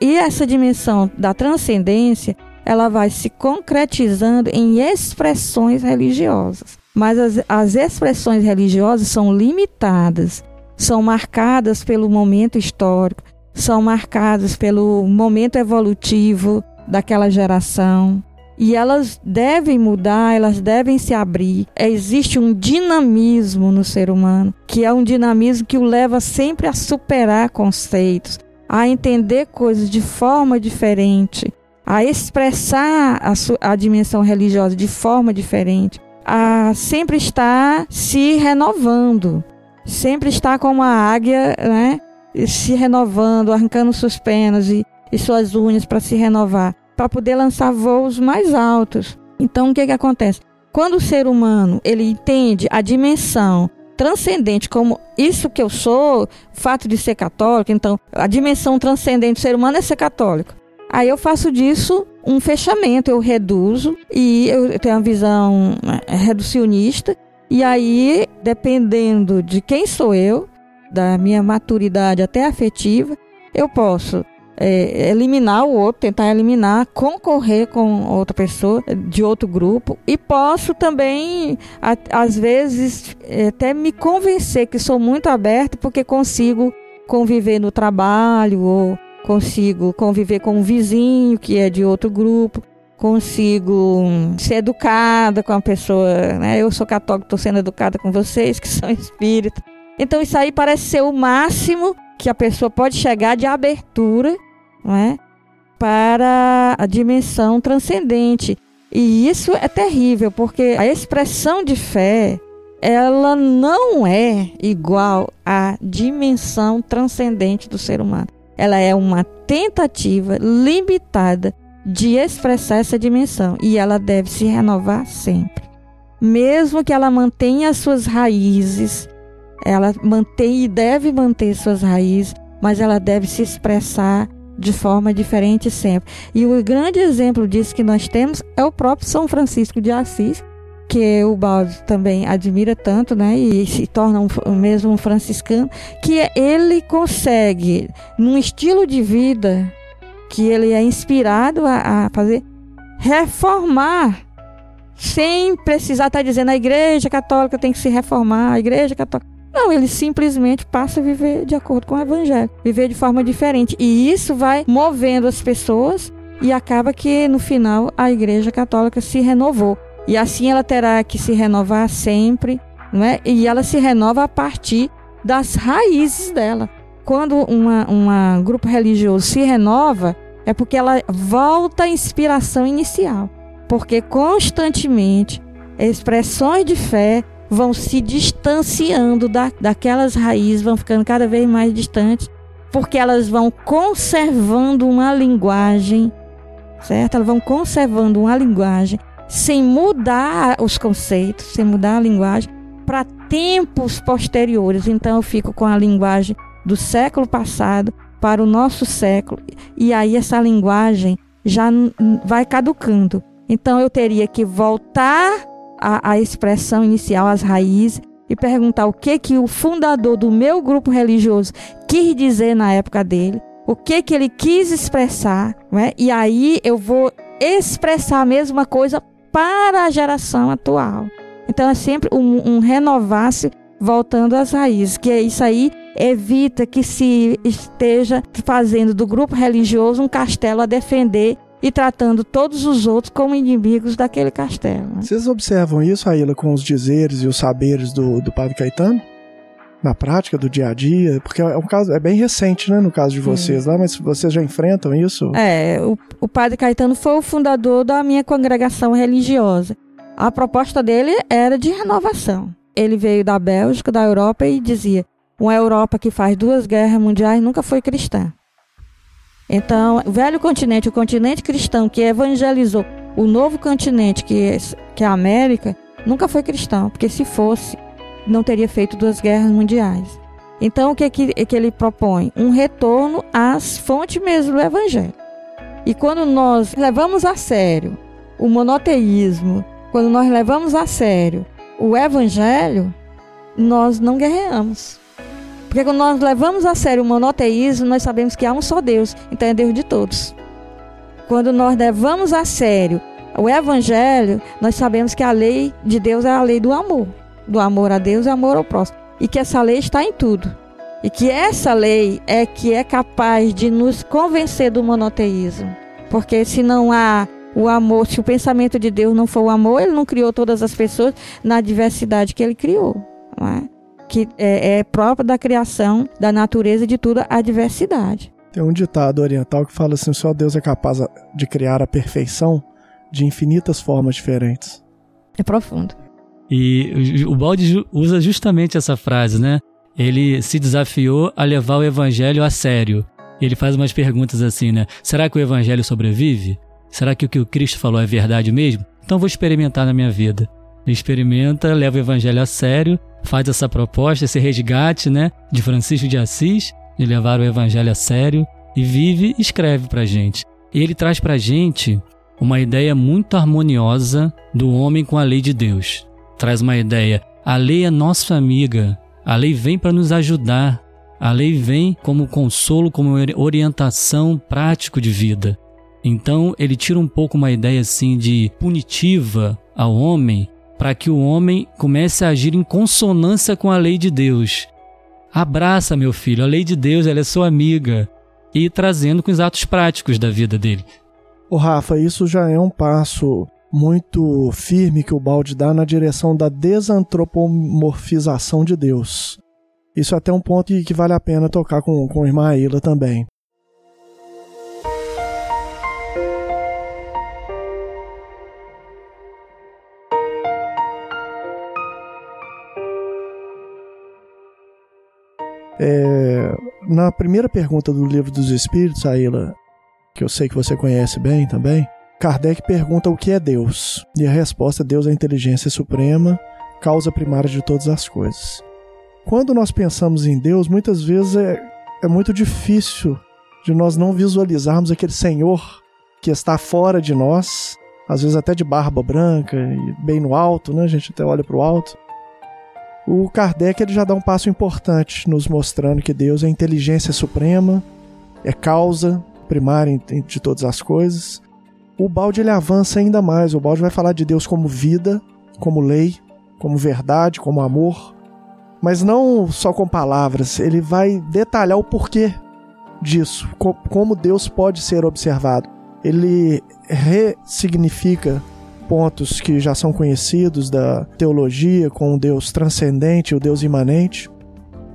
E essa dimensão da transcendência, ela vai se concretizando em expressões religiosas. mas as, as expressões religiosas são limitadas, são marcadas pelo momento histórico, são marcadas pelo momento evolutivo daquela geração. E elas devem mudar, elas devem se abrir. Existe um dinamismo no ser humano, que é um dinamismo que o leva sempre a superar conceitos, a entender coisas de forma diferente, a expressar a, a dimensão religiosa de forma diferente, a sempre estar se renovando, sempre estar como a águia, né? Se renovando, arrancando suas penas e, e suas unhas para se renovar para poder lançar voos mais altos. Então, o que, que acontece? Quando o ser humano ele entende a dimensão transcendente como isso que eu sou, o fato de ser católico, então a dimensão transcendente do ser humano é ser católico. Aí eu faço disso um fechamento, eu reduzo e eu tenho uma visão é, reducionista. E aí, dependendo de quem sou eu, da minha maturidade até afetiva, eu posso é, eliminar o outro, tentar eliminar, concorrer com outra pessoa de outro grupo e posso também, a, às vezes, até me convencer que sou muito aberto porque consigo conviver no trabalho ou consigo conviver com um vizinho que é de outro grupo consigo ser educada com a pessoa, né? Eu sou católico, estou sendo educada com vocês que são espíritas. Então isso aí parece ser o máximo que a pessoa pode chegar de abertura não é? para a dimensão transcendente. E isso é terrível, porque a expressão de fé, ela não é igual à dimensão transcendente do ser humano. Ela é uma tentativa limitada de expressar essa dimensão e ela deve se renovar sempre. Mesmo que ela mantenha as suas raízes, ela mantém e deve manter suas raízes, mas ela deve se expressar de forma diferente sempre. E o grande exemplo disso que nós temos é o próprio São Francisco de Assis, que o Baldo também admira tanto, né? E se torna um, mesmo um franciscano, que ele consegue, num estilo de vida que ele é inspirado a, a fazer, reformar sem precisar estar dizendo a igreja católica tem que se reformar, a igreja católica não, ele simplesmente passa a viver de acordo com o evangelho, viver de forma diferente. E isso vai movendo as pessoas e acaba que no final a Igreja Católica se renovou. E assim ela terá que se renovar sempre, não é? E ela se renova a partir das raízes dela. Quando uma grupo religioso se renova, é porque ela volta à inspiração inicial. Porque constantemente expressões de fé vão se distanciando da, daquelas raízes, vão ficando cada vez mais distantes, porque elas vão conservando uma linguagem, certo? Elas vão conservando uma linguagem sem mudar os conceitos, sem mudar a linguagem para tempos posteriores. Então eu fico com a linguagem do século passado para o nosso século e aí essa linguagem já vai caducando. Então eu teria que voltar a expressão inicial, as raízes, e perguntar o que que o fundador do meu grupo religioso quis dizer na época dele, o que que ele quis expressar, né? e aí eu vou expressar a mesma coisa para a geração atual. Então é sempre um, um renovar-se voltando às raízes, que é isso aí evita que se esteja fazendo do grupo religioso um castelo a defender e tratando todos os outros como inimigos daquele castelo. Vocês observam isso, Aila, com os dizeres e os saberes do, do Padre Caetano? Na prática do dia a dia? Porque é um caso, é bem recente, né, no caso de vocês lá, mas vocês já enfrentam isso? É, o, o Padre Caetano foi o fundador da minha congregação religiosa. A proposta dele era de renovação. Ele veio da Bélgica, da Europa e dizia: uma Europa que faz duas guerras mundiais nunca foi cristã. Então, o velho continente, o continente cristão que evangelizou o novo continente, que é, que é a América, nunca foi cristão, porque se fosse, não teria feito duas guerras mundiais. Então, o que, que, que ele propõe? Um retorno às fontes mesmo do Evangelho. E quando nós levamos a sério o monoteísmo, quando nós levamos a sério o Evangelho, nós não guerreamos. Porque quando nós levamos a sério o monoteísmo, nós sabemos que há um só Deus, então é Deus de todos. Quando nós levamos a sério O evangelho, nós sabemos que a lei de Deus é a lei do amor, do amor a Deus e amor ao próximo, e que essa lei está em tudo. E que essa lei é que é capaz de nos convencer do monoteísmo. Porque se não há o amor, se o pensamento de Deus não for o amor, ele não criou todas as pessoas na diversidade que ele criou. Não é? Que é, é própria da criação, da natureza de tudo, a diversidade. Tem um ditado oriental que fala assim: só Deus é capaz de criar a perfeição de infinitas formas diferentes. É profundo. E o Balde usa justamente essa frase, né? Ele se desafiou a levar o evangelho a sério. Ele faz umas perguntas assim, né? Será que o evangelho sobrevive? Será que o que o Cristo falou é verdade mesmo? Então vou experimentar na minha vida. Ele experimenta, leva o evangelho a sério, faz essa proposta, esse resgate, né, de Francisco de Assis, de levar o evangelho a sério e vive e escreve pra gente. E ele traz pra gente uma ideia muito harmoniosa do homem com a lei de Deus. Traz uma ideia, a lei é nossa amiga, a lei vem para nos ajudar, a lei vem como consolo, como orientação prático de vida. Então ele tira um pouco uma ideia assim de punitiva ao homem, para que o homem comece a agir em consonância com a lei de Deus. Abraça, meu filho, a lei de Deus, ela é sua amiga. E trazendo com os atos práticos da vida dele. O Rafa, isso já é um passo muito firme que o balde dá na direção da desantropomorfização de Deus. Isso é até um ponto que vale a pena tocar com, com a irmã Aila também. É, na primeira pergunta do Livro dos Espíritos, Aila, que eu sei que você conhece bem também, Kardec pergunta o que é Deus. E a resposta é Deus é a inteligência suprema, causa primária de todas as coisas. Quando nós pensamos em Deus, muitas vezes é, é muito difícil de nós não visualizarmos aquele Senhor que está fora de nós, às vezes até de barba branca e bem no alto, né? A gente até olha para o alto. O Kardec ele já dá um passo importante, nos mostrando que Deus é inteligência suprema, é causa primária de todas as coisas. O balde ele avança ainda mais. O balde vai falar de Deus como vida, como lei, como verdade, como amor, mas não só com palavras. Ele vai detalhar o porquê disso, como Deus pode ser observado. Ele ressignifica pontos que já são conhecidos da teologia com o Deus transcendente, o Deus imanente.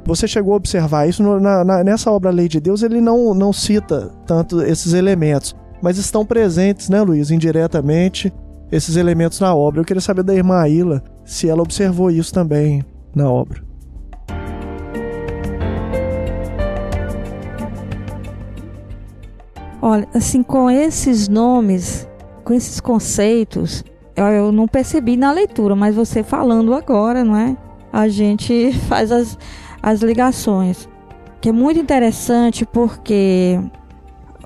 Você chegou a observar isso na, na, nessa obra Lei de Deus, ele não, não cita tanto esses elementos, mas estão presentes, né, Luiz, indiretamente, esses elementos na obra. Eu queria saber da irmã Aila se ela observou isso também na obra. Olha, assim, com esses nomes com esses conceitos, eu, não percebi na leitura, mas você falando agora, não é? A gente faz as, as ligações. Que é muito interessante porque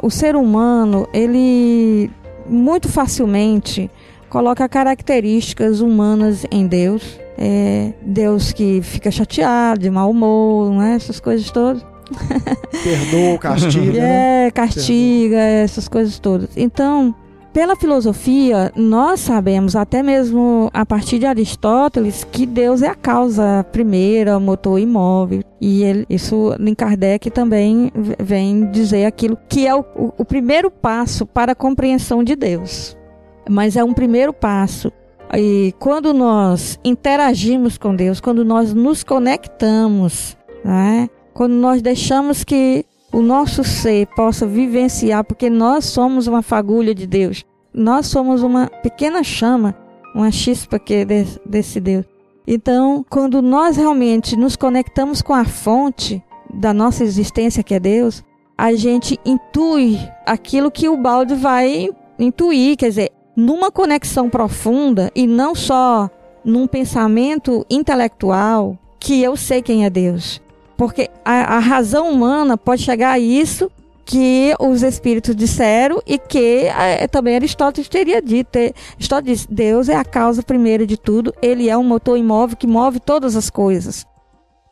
o ser humano, ele muito facilmente coloca características humanas em Deus. É Deus que fica chateado, de mau humor, né? essas coisas todas. Perdoa, castiga. é, castiga, Perdoa. essas coisas todas. Então, pela filosofia, nós sabemos, até mesmo a partir de Aristóteles, que Deus é a causa primeira, motor imóvel. E ele, isso em Kardec também vem dizer aquilo que é o, o primeiro passo para a compreensão de Deus. Mas é um primeiro passo. E quando nós interagimos com Deus, quando nós nos conectamos, né? quando nós deixamos que o nosso ser possa vivenciar, porque nós somos uma fagulha de Deus. Nós somos uma pequena chama, uma chispa que é desse Deus. Então, quando nós realmente nos conectamos com a fonte da nossa existência, que é Deus, a gente intui aquilo que o balde vai intuir, quer dizer, numa conexão profunda e não só num pensamento intelectual que eu sei quem é Deus. Porque a, a razão humana pode chegar a isso que os espíritos disseram e que é, também Aristóteles teria dito. Aristóteles disse, Deus é a causa primeira de tudo, ele é um motor imóvel que move todas as coisas.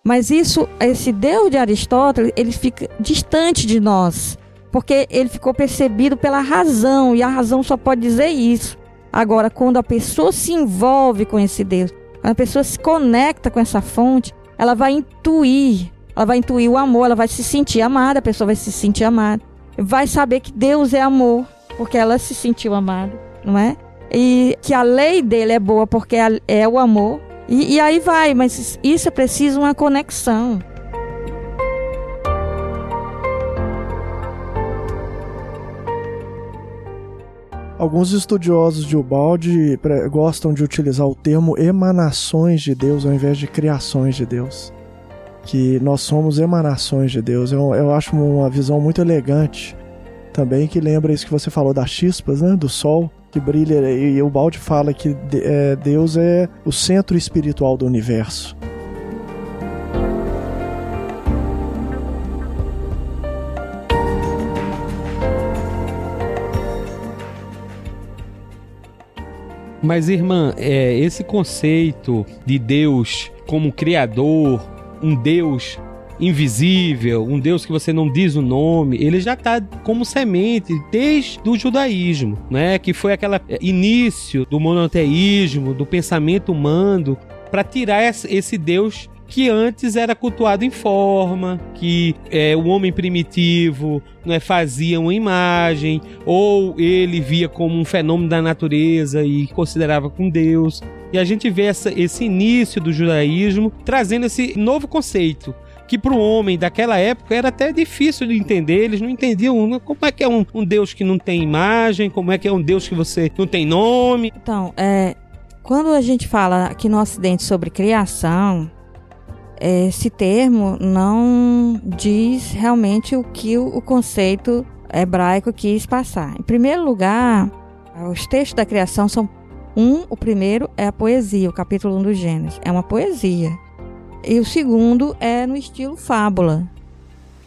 Mas isso, esse Deus de Aristóteles, ele fica distante de nós, porque ele ficou percebido pela razão, e a razão só pode dizer isso. Agora, quando a pessoa se envolve com esse Deus, quando a pessoa se conecta com essa fonte, ela vai intuir, ela vai intuir o amor, ela vai se sentir amada, a pessoa vai se sentir amada, vai saber que Deus é amor, porque ela se sentiu amada, não é? E que a lei dele é boa porque é o amor. E, e aí vai, mas isso é preciso uma conexão. Alguns estudiosos de Ubaldi gostam de utilizar o termo emanações de Deus ao invés de criações de Deus. Que nós somos emanações de Deus. Eu, eu acho uma visão muito elegante também, que lembra isso que você falou das chispas, né? Do sol que brilha. E o Ubaldi fala que é, Deus é o centro espiritual do universo. Mas, irmã, é, esse conceito de Deus como criador, um Deus invisível, um Deus que você não diz o nome, ele já está como semente desde o judaísmo, né? Que foi aquele início do monoteísmo, do pensamento humano, para tirar esse Deus que antes era cultuado em forma, que é, o homem primitivo né, fazia uma imagem, ou ele via como um fenômeno da natureza e considerava com Deus. E a gente vê essa, esse início do judaísmo trazendo esse novo conceito. Que para o homem daquela época era até difícil de entender, eles não entendiam né, como é que é um, um Deus que não tem imagem, como é que é um Deus que você não tem nome. Então, é, quando a gente fala aqui no Ocidente sobre criação, esse termo não diz realmente o que o, conceito hebraico quis passar. Em primeiro lugar, os textos da criação são um, o primeiro é a poesia, o capítulo 1 do Gênesis, é uma poesia. E o segundo é no estilo fábula.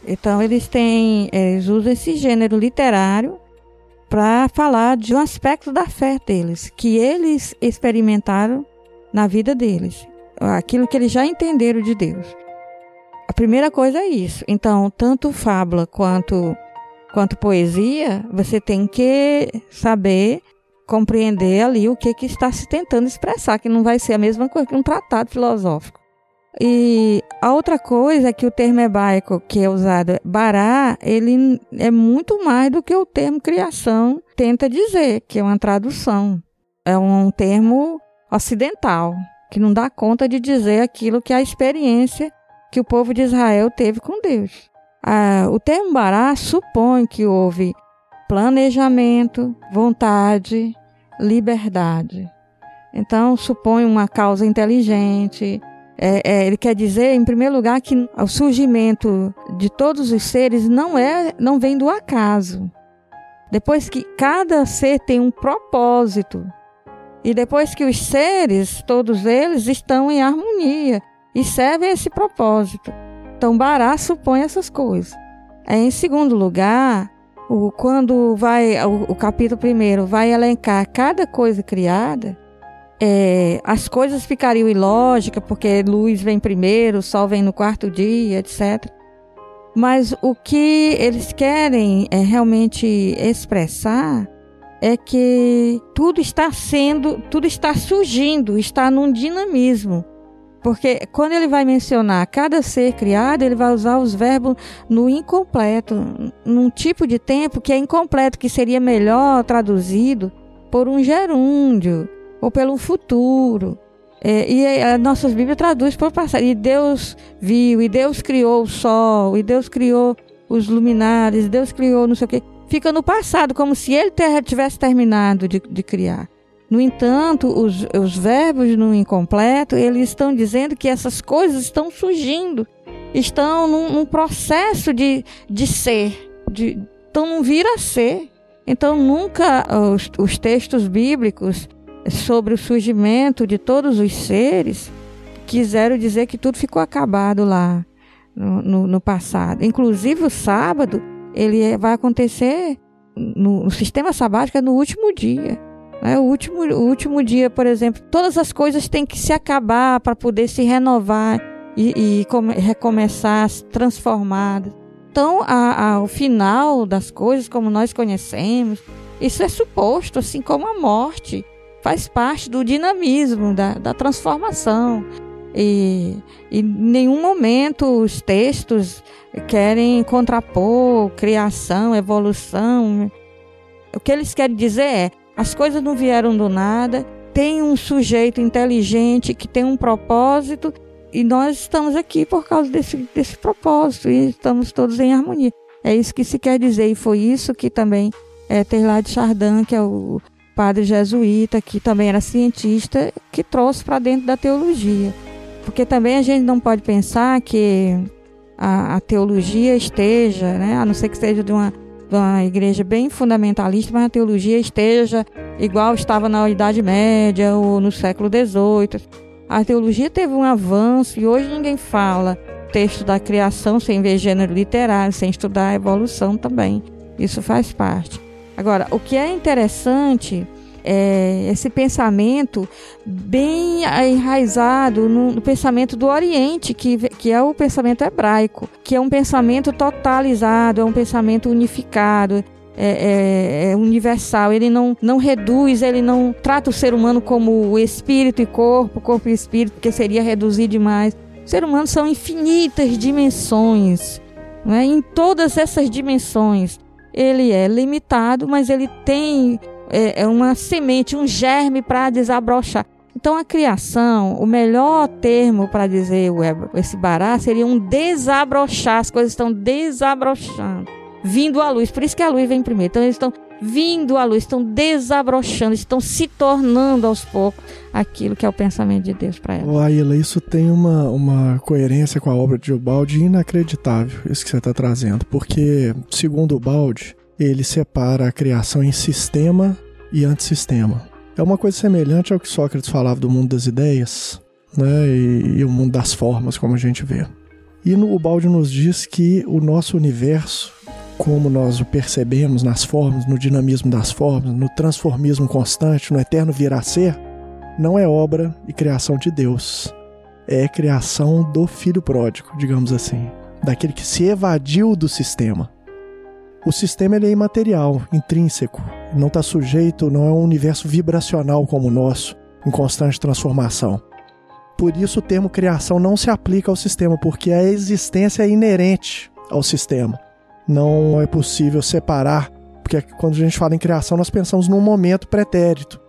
Então eles têm, eles usam esse gênero literário para falar de um aspecto da fé deles, que eles experimentaram na vida deles, aquilo que eles já entenderam de Deus. A primeira coisa é isso. Então, tanto fábula quanto quanto poesia, você tem que saber compreender ali o que que está se tentando expressar, que não vai ser a mesma coisa que um tratado filosófico. E a outra coisa é que o termo hebraico que é usado, bará, ele é muito mais do que o termo criação tenta dizer, que é uma tradução. É um termo ocidental, que não dá conta de dizer aquilo que é a experiência que o povo de Israel teve com Deus. Ah, o termo bará supõe que houve planejamento, vontade, liberdade. Então, supõe uma causa inteligente, é, é, ele quer dizer, em primeiro lugar, que o surgimento de todos os seres não é, não vem do acaso. Depois que cada ser tem um propósito, e depois que os seres, todos eles, estão em harmonia e servem esse propósito. Então, Bará supõe essas coisas. Em segundo lugar, o, quando vai o, o capítulo primeiro vai elencar cada coisa criada, é, as coisas ficariam ilógicas, porque luz vem primeiro, sol vem no quarto dia, etc. Mas o que eles querem é, realmente expressar é que tudo está sendo, tudo está surgindo, está num dinamismo. Porque quando ele vai mencionar cada ser criado, ele vai usar os verbos no incompleto, num tipo de tempo que é incompleto, que seria melhor traduzido por um gerúndio ou pelo futuro. É, e as nossas Bíblias traduzem por passado. E Deus viu, e Deus criou o sol, e Deus criou os luminares, Deus criou não sei o quê. Fica no passado, como se ele tivesse terminado de, de criar. No entanto, os, os verbos no incompleto, eles estão dizendo que essas coisas estão surgindo, estão num, num processo de, de ser, de, então não vir a ser. Então nunca os, os textos bíblicos sobre o surgimento de todos os seres quiseram dizer que tudo ficou acabado lá no, no, no passado. Inclusive o sábado, ele vai acontecer no, no sistema sabático é no último dia. Né? O, último, o último dia, por exemplo, todas as coisas têm que se acabar para poder se renovar e, e come, recomeçar transformadas. Então, a, a, o final das coisas, como nós conhecemos, isso é suposto, assim como a morte. faz parte do dinamismo, da, da transformação. E, em nenhum momento os textos querem contrapor criação, evolução. O que eles querem dizer é: as coisas não vieram do nada, tem um sujeito inteligente que tem um propósito e nós estamos aqui por causa desse, desse propósito e estamos todos em harmonia. É isso que se quer dizer e foi isso que também é, Teilhard de Chardin, que é o padre jesuíta, que também era cientista, que trouxe para dentro da teologia. Porque também a gente não pode pensar que a, a teologia esteja, né, a não ser que seja de uma, de uma igreja bem fundamentalista, mas a teologia esteja igual estava na Idade Média ou no século XVIII. A teologia teve um avanço e hoje ninguém fala texto da criação sem ver gênero literário, sem estudar a evolução também. Isso faz parte. Agora, o que é interessante é, esse pensamento bem enraizado no, no, pensamento do Oriente, que, que é o pensamento hebraico, que é um pensamento totalizado, é um pensamento unificado. É, é, é, universal, ele não, não reduz, ele não trata o ser humano como espírito e corpo, corpo e espírito, porque seria reduzir demais. O ser humano são infinitas dimensões. Né? Em todas essas dimensões, ele é limitado, mas ele tem é, é uma semente, um germe para desabrochar. Então a criação, o melhor termo para dizer esse bará seria um desabrochar. As coisas estão desabrochando, vindo à luz. Por isso que a luz vem primeiro. Então eles estão vindo à luz, estão desabrochando, estão se tornando aos poucos aquilo que é o pensamento de Deus para ela. Ô, Aila, isso tem uma, uma coerência com a obra de Ubaldi inacreditável, isso que você está trazendo, porque, segundo Ubaldi, ele separa a criação em sistema e antissistema. É uma coisa semelhante ao que Sócrates falava do mundo das ideias né, e, e o mundo das formas, como a gente vê. E no, o Balde nos diz que o nosso universo, como nós o percebemos nas formas, no dinamismo das formas, no transformismo constante, no eterno vir a ser, não é obra e criação de Deus. É criação do filho pródigo, digamos assim, daquele que se evadiu do sistema. O sistema ele é imaterial, intrínseco, não está sujeito, não é um universo vibracional como o nosso, em constante transformação. Por isso o termo criação não se aplica ao sistema, porque a existência é inerente ao sistema. Não é possível separar, porque quando a gente fala em criação, nós pensamos num momento pretérito.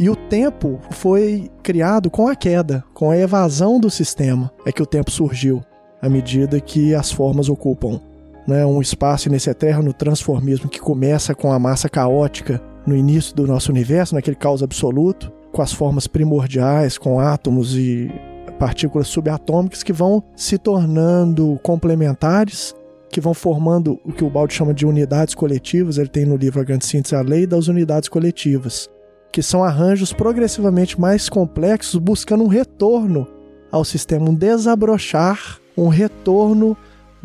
E o tempo foi criado com a queda, com a evasão do sistema, é que o tempo surgiu, à medida que as formas ocupam né, um espaço nesse eterno transformismo que começa com a massa caótica no início do nosso universo, naquele caos absoluto, com as formas primordiais, com átomos e partículas subatômicas que vão se tornando complementares, que vão formando o que o Balde chama de unidades coletivas. Ele tem no livro A Grande Síntese a Lei das Unidades Coletivas, que são arranjos progressivamente mais complexos, buscando um retorno ao sistema, um desabrochar, um retorno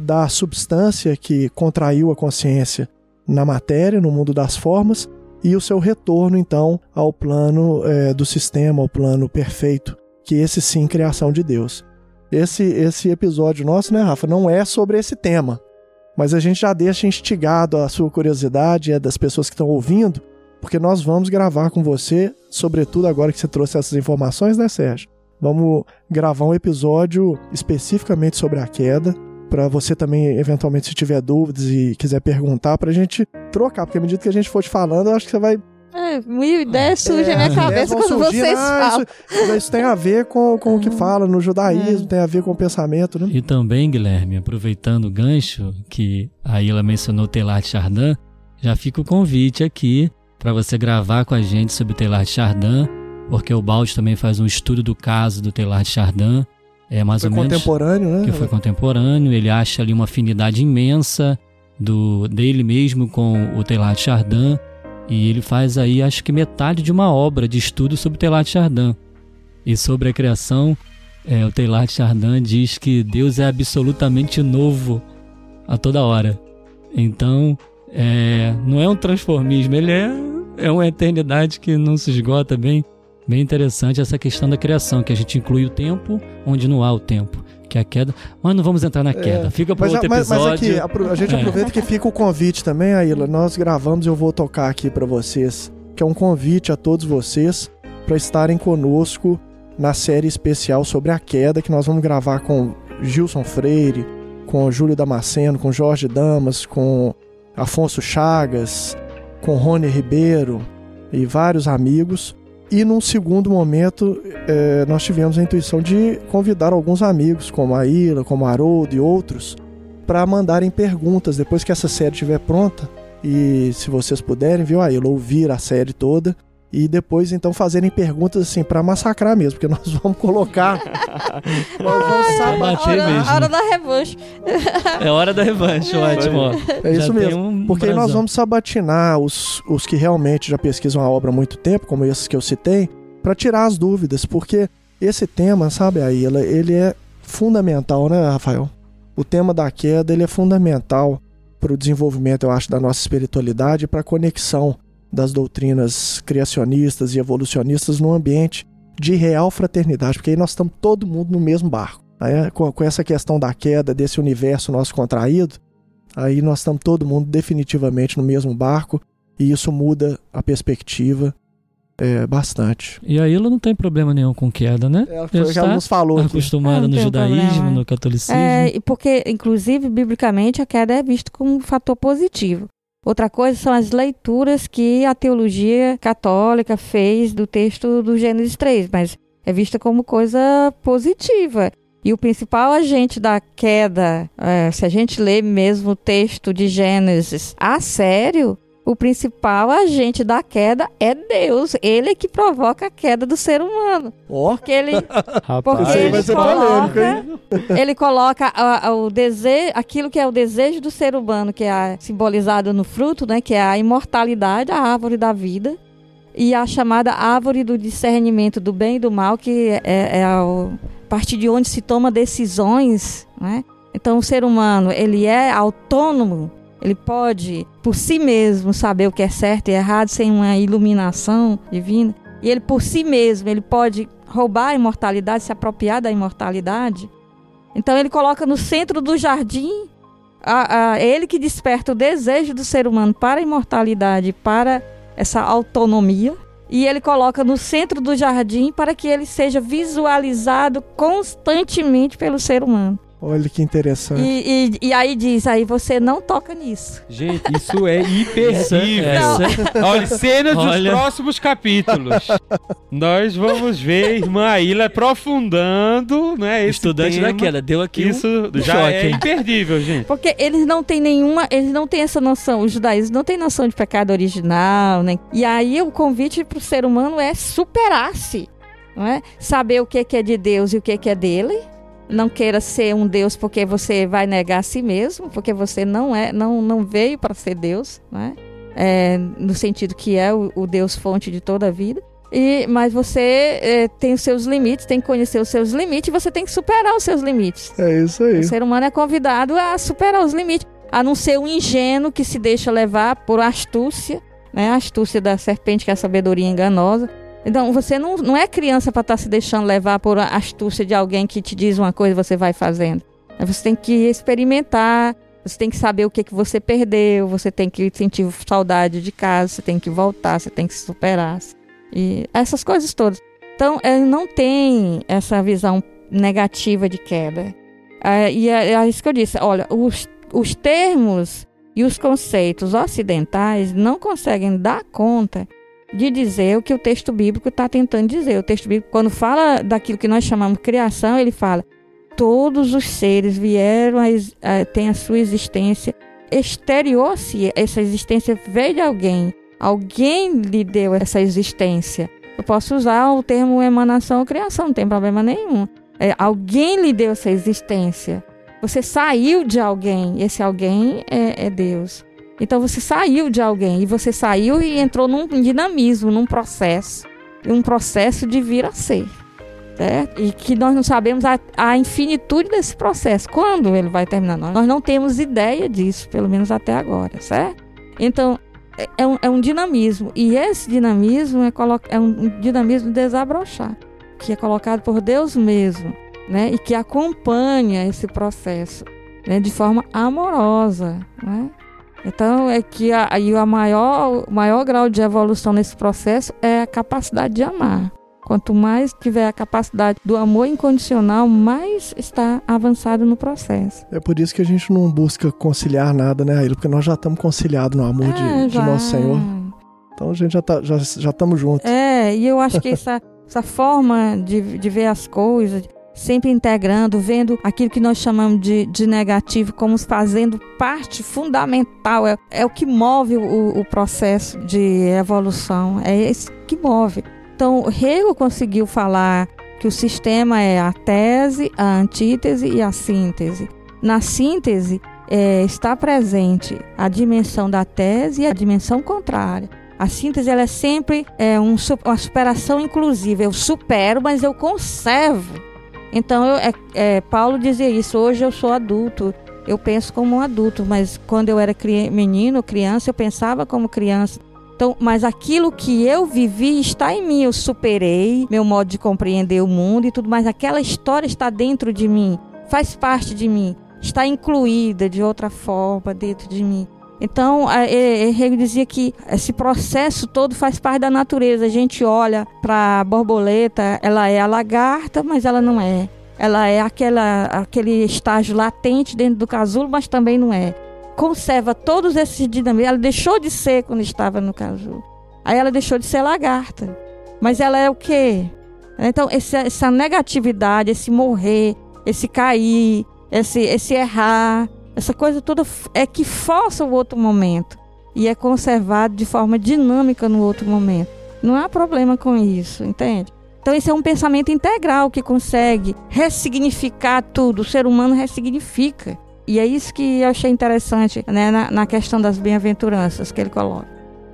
da substância que contraiu a consciência na matéria, no mundo das formas, e o seu retorno, então, ao plano é, do sistema, ao plano perfeito, que esse sim, criação de Deus. Esse, esse episódio nosso, né, Rafa, não é sobre esse tema, mas a gente já deixa instigado a sua curiosidade, é das pessoas que estão ouvindo, porque nós vamos gravar com você, sobretudo agora que você trouxe essas informações, né, Sérgio? Vamos gravar um episódio especificamente sobre a queda, para você também, eventualmente, se tiver dúvidas e quiser perguntar, pra gente trocar, porque à medida que a gente for te falando, eu acho que você vai é, mil ideias surgem é, na minha cabeça quando surgir, vocês ah, falam. Isso, isso, tem a ver com, com o que fala no judaísmo, é. tem a ver com o pensamento. Né? E também, Guilherme, aproveitando o gancho que a Ila mencionou Teilhard Chardin, já fica o convite aqui para você gravar com a gente sobre Teilhard Chardin, porque o Balde também faz um estudo do caso do Teilhard Chardin é mais foi ou menos contemporâneo, né? Que foi contemporâneo. Ele acha ali uma afinidade imensa do dele mesmo com o Teilhard de Chardin e ele faz aí acho que metade de uma obra de estudo sobre o Teilhard de Chardin. E sobre a criação, é, o Teilhard de Chardin diz que Deus é absolutamente novo a toda hora. Então, é, não é um transformismo, ele é, é uma eternidade que não se esgota bem. Bem interessante essa questão da criação, que a gente inclui o tempo onde não há o tempo. Que é a queda. Mas não vamos entrar na queda. É, Fica para outro mas, episódio. Mas aqui, a gente é. aproveita que fica o convite também, Aila. Nós gravamos e eu vou tocar aqui para vocês que é um convite a todos vocês para estarem conosco na série especial sobre a queda que nós vamos gravar com Gilson Freire, com Júlio Damasceno, com Jorge Damas, com Afonso Chagas, com Rony Ribeiro e vários amigos. E num segundo momento, eh, nós tivemos a intuição de convidar alguns amigos, como a Ira, como a Haroldo e outros, para mandarem perguntas depois que essa série estiver pronta. E se vocês puderem, viu, Aila, ouvir a série toda e depois então fazerem perguntas assim para massacrar mesmo, porque nós vamos colocar nós vamos Vai saber bater hora, mesmo. hora da revanche. É hora da revanche, ótimo. ó. É Já isso tem mesmo. um Porque aí nós brasão. vamos sabatinar os, os que realmente já pesquisam a obra há muito tempo, como esses que eu citei, para tirar as dúvidas, porque esse tema, sabe, aí, ele, ele é fundamental, né, Rafael? O tema da queda, ele é fundamental para o desenvolvimento, eu acho, da nossa espiritualidade e para a conexão das doutrinas criacionistas e evolucionistas no ambiente de real fraternidade, porque aí nós estamos todo mundo no mesmo barco. né? com, com essa questão da queda desse universo nosso contraído, aí nós estamos todo mundo definitivamente no mesmo barco e isso muda a perspectiva é, bastante. E a Ilha não tem problema nenhum com queda, né? É, Já foi o que está ela nos falou acostumada não no judaísmo, problema. no catolicismo. É, e porque, inclusive, biblicamente, a queda é vista como um fator positivo. Outra coisa são as leituras que a teologia católica fez do texto do Gênesis 3, mas é vista como coisa positiva. E o principal agente da queda, é, se a gente lê mesmo o texto de Gênesis a sério, o principal agente da queda é Deus. Ele é que provoca a queda do ser humano. Ó, Porque ele, Rapaz, porque ele ser polêmico, coloca, ele coloca a- a- o desejo, aquilo que é o desejo do ser humano, que é a- simbolizado no fruto, né, que é a imortalidade, a árvore da vida, e a chamada árvore do discernimento do bem e do mal, que é, é a o- partir de onde se toma decisões, né? Então o ser humano, ele é autônomo, ele pode por si mesmo saber o que é certo e errado sem uma iluminação divina. E ele por si mesmo, ele pode roubar a imortalidade, se apropriar da imortalidade. Então ele coloca no centro do jardim a, a- ele que desperta o desejo do ser humano para a imortalidade, para essa autonomia. E ele coloca no centro do jardim para que ele seja visualizado constantemente pelo ser humano. Olha que interessante. E, e, e aí diz, aí você não toca nisso. Gente, isso é imperdível. Essa- Olha, cenas dos Olha. próximos capítulos. Nós vamos ver Irmã Aila aprofundando, né? Esse Estudante tema. da queda, deu aqui Isso um já choque, é imperdível, gente. Porque eles não têm nenhuma, eles não têm essa noção, os judaísmos não têm noção de pecado original, né? E aí o convite para o ser humano é superar-se, não é? Saber o que é de Deus e o que é dele. Não queira ser um Deus porque você vai negar a si mesmo, porque você não é, não, não veio para ser Deus, né? É, no sentido que é o, o Deus fonte de toda a vida. E, mas você é, tem os seus limites, tem que conhecer os seus limites você tem que superar os seus limites. É isso aí. O ser humano é convidado a superar os limites, a não ser um ingênuo que se deixa levar por astúcia, né? A astúcia da serpente, que é a sabedoria enganosa. Então, você não, não é criança para estar se deixando levar por astúcia de alguém que te diz uma coisa e você vai fazendo. Você tem que experimentar, você tem que saber o que, que você perdeu, você tem que sentir saudade de casa, você tem que voltar, você tem que se superar. E essas coisas todas. Então, ele não tem essa visão negativa de queda. É, e é, é isso que eu disse. Olha, os, os termos e os conceitos ocidentais não conseguem dar conta de dizer o que o texto bíblico está tentando dizer. O texto bíblico, quando fala daquilo que nós chamamos de criação, ele fala: todos os seres vieram a, a ter a sua existência exterior se essa existência veio de alguém. Alguém lhe deu essa existência. Eu posso usar o termo emanação ou criação, não tem problema nenhum. É, alguém lhe deu essa existência. Você saiu de alguém. Esse alguém é, é Deus. Então você saiu de alguém. E você saiu e entrou num dinamismo, num processo. Um processo de vir a ser. Certo? E que nós não sabemos a, a infinitude desse processo. Quando ele vai terminar? Nós, não temos ideia disso, pelo menos até agora, certo? Então, é- é um, é um dinamismo. E esse dinamismo é, é um dinamismo de desabrochar, que é colocado por Deus mesmo, né? E que acompanha esse processo né? de forma amorosa, né? Então é que a, aí a maior, o maior grau de evolução nesse processo é a capacidade de amar. Quanto mais tiver a capacidade do amor incondicional, mais está avançado no processo. É por isso que a gente não busca conciliar nada, né, Aila? Porque nós já estamos conciliados no amor de, É, de já. nosso Senhor. Então a gente já tá, já, já estamos juntos. É, e eu acho que essa, essa forma de, de ver as coisas, sempre integrando, vendo aquilo que nós chamamos de, de negativo como fazendo parte fundamental, é, é o que move o, o processo de evolução, é isso que move. Então, Hegel conseguiu falar que o sistema é a tese, a antítese e a síntese. Na síntese, é, está presente a dimensão da tese e a dimensão contrária. A síntese ela é sempre é, um uma superação inclusiva. Eu supero, mas eu conservo. Então, eu- é- é, Paulo dizia isso. Hoje eu sou adulto. Eu penso como um adulto, mas quando eu era cri- menino, criança, eu pensava como criança. Então, mas aquilo que eu vivi está em mim. Eu superei meu modo de compreender o mundo e tudo mais. Aquela história está dentro de mim, faz parte de mim, está incluída de outra forma dentro de mim. Então, Hegel dizia que esse processo todo faz parte da natureza. A gente olha para a borboleta, ela é a lagarta, mas ela não é. Ela é aquela, aquele estágio latente dentro do casulo, mas também não é. Conserva todos esses dinamismos. Ela deixou de ser quando estava no casulo. Aí ela deixou de ser lagarta. Mas ela é o quê? Então, essa negatividade, esse morrer, esse cair, esse, esse errar, essa coisa toda é que força o outro momento e é conservado de forma dinâmica no outro momento. Não há problema com isso, entende? Então, esse é um pensamento integral que consegue ressignificar tudo. O ser humano ressignifica. E é isso que eu achei interessante né, na, na questão das bem-aventuranças que ele coloca.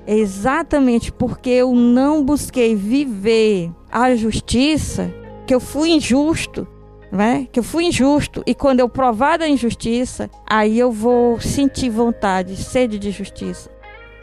É exatamente porque eu não busquei viver a justiça, que eu fui injusto, né? Que eu fui injusto e quando eu provar da injustiça, aí eu vou sentir vontade, sede de justiça.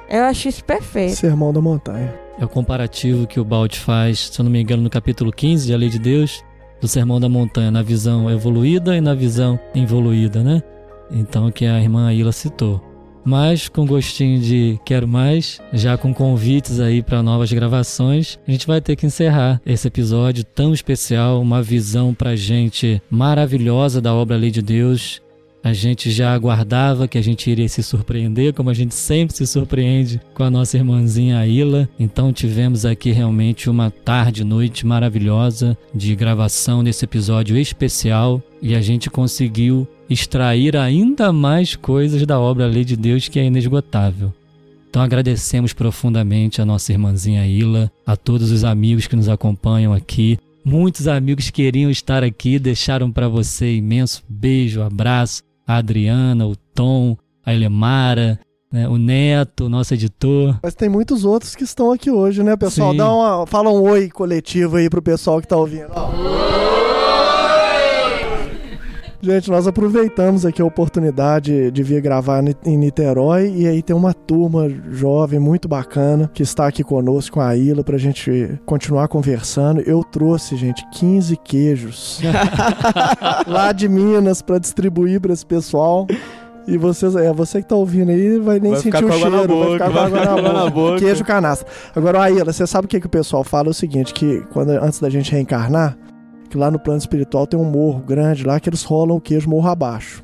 Eu acho isso perfeito. Sermão da montanha. É o comparativo que o Balt faz, se eu não me engano, no capítulo 15 de A Lei de Deus, do Sermão da Montanha, na visão evoluída e na visão involuída, né? Então, que a irmã Aila citou. Mas com gostinho de quero mais, já com convites aí para novas gravações, a gente vai ter que encerrar esse episódio tão especial, uma visão pra gente maravilhosa da obra Lei de Deus. A gente já aguardava que a gente iria se surpreender, como a gente sempre se surpreende com a nossa irmãzinha Aila. Então tivemos aqui realmente uma tarde noite maravilhosa de gravação desse episódio especial e a gente conseguiu extrair ainda mais coisas da obra Lei de Deus que é inesgotável. Então agradecemos profundamente a nossa irmãzinha Ila, a todos os amigos que nos acompanham aqui. Muitos amigos queriam estar aqui, deixaram para você imenso beijo, abraço. A Adriana, o Tom, a Elemara, né, o Neto, nosso editor. Mas tem muitos outros que estão aqui hoje, né, pessoal? Sim. Dá uma, fala um oi coletivo aí pro pessoal que tá ouvindo. ó. Gente, nós aproveitamos aqui a oportunidade de vir gravar em Niterói e aí tem uma turma jovem muito bacana que está aqui conosco com a Ilha pra gente continuar conversando. Eu trouxe, gente, 15 queijos lá de Minas pra distribuir pra esse pessoal. E vocês, é, você que tá ouvindo aí vai nem Vai sentir o cheiro, vai ficar com boca, água na na boca. boca. Queijo canastra. Agora, Aila, você sabe o que, que o pessoal fala? É o seguinte, que quando, antes da gente reencarnar, que lá no plano espiritual tem um morro grande lá que eles rolam o queijo morro abaixo.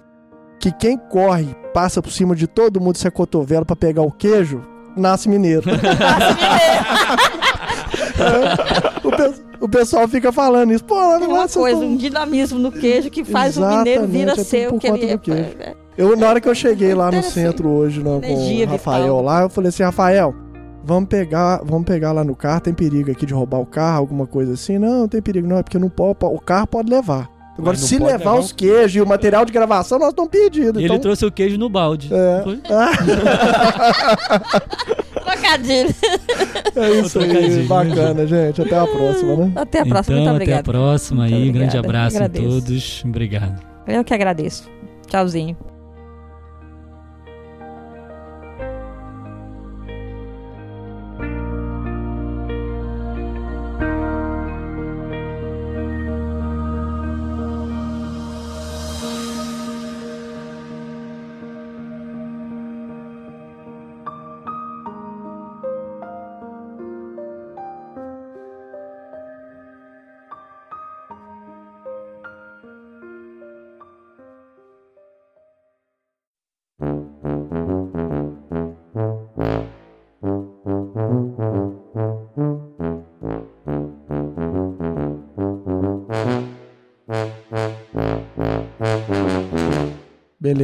Que quem corre, passa por cima de todo mundo, se é cotovelo pra pegar o queijo, nasce mineiro. o, pe- o pessoal fica falando isso. Pô, lá Tem uma coisa, tão- um dinamismo no queijo que faz o mineiro Exatamente, vira é seu. por Que ele é- Eu, na hora que eu cheguei lá no centro hoje no, com Energia o Rafael lá, eu falei assim, Rafael, vamos pegar, vamos pegar lá no carro, tem perigo aqui de roubar o carro, alguma coisa assim? Não, não tem perigo não, é porque não pode, o carro pode levar. Agora, se levar levar os queijos e o material de gravação, nós estamos perdidos. E Então, ele trouxe o queijo no balde. É. Foi? Trocadilho. é isso aí, bacana, gente. Até a próxima, né? Até a próxima. então, Muito até a próxima aí. Muito Grande obrigada. abraço a todos. Obrigado. Eu que agradeço. Tchauzinho.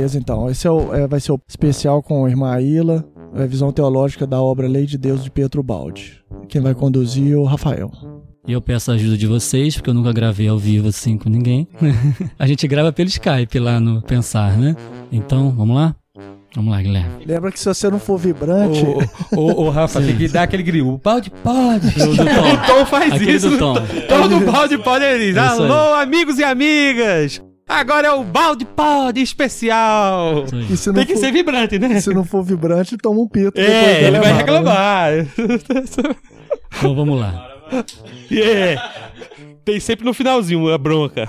Beleza, então. Esse é o- é, vai ser o especial com a irmã Aila, a visão teológica da obra Lei de Deus de Pedro Baldi. Quem vai conduzir é o Rafael. E eu peço a ajuda de vocês, porque eu nunca gravei ao vivo assim com ninguém. a gente grava pelo Skype lá no Pensar, né? Então, vamos lá? Vamos lá, Guilherme. Lembra que se você não for vibrante, Ô, ô, ô, Rafa, tem que dar aquele grilo. O balde pode. O do Tom. O Tom faz Aquele isso. do Tom. Todo balde pode, ele aí. Alô, amigos e amigas. Agora é o balde pode especial. Tem que for, ser vibrante, né? se não for vibrante, toma um pito. É, ele vai levada, né? reclamar. Então vamos lá. Yeah. Tem sempre no finalzinho a bronca.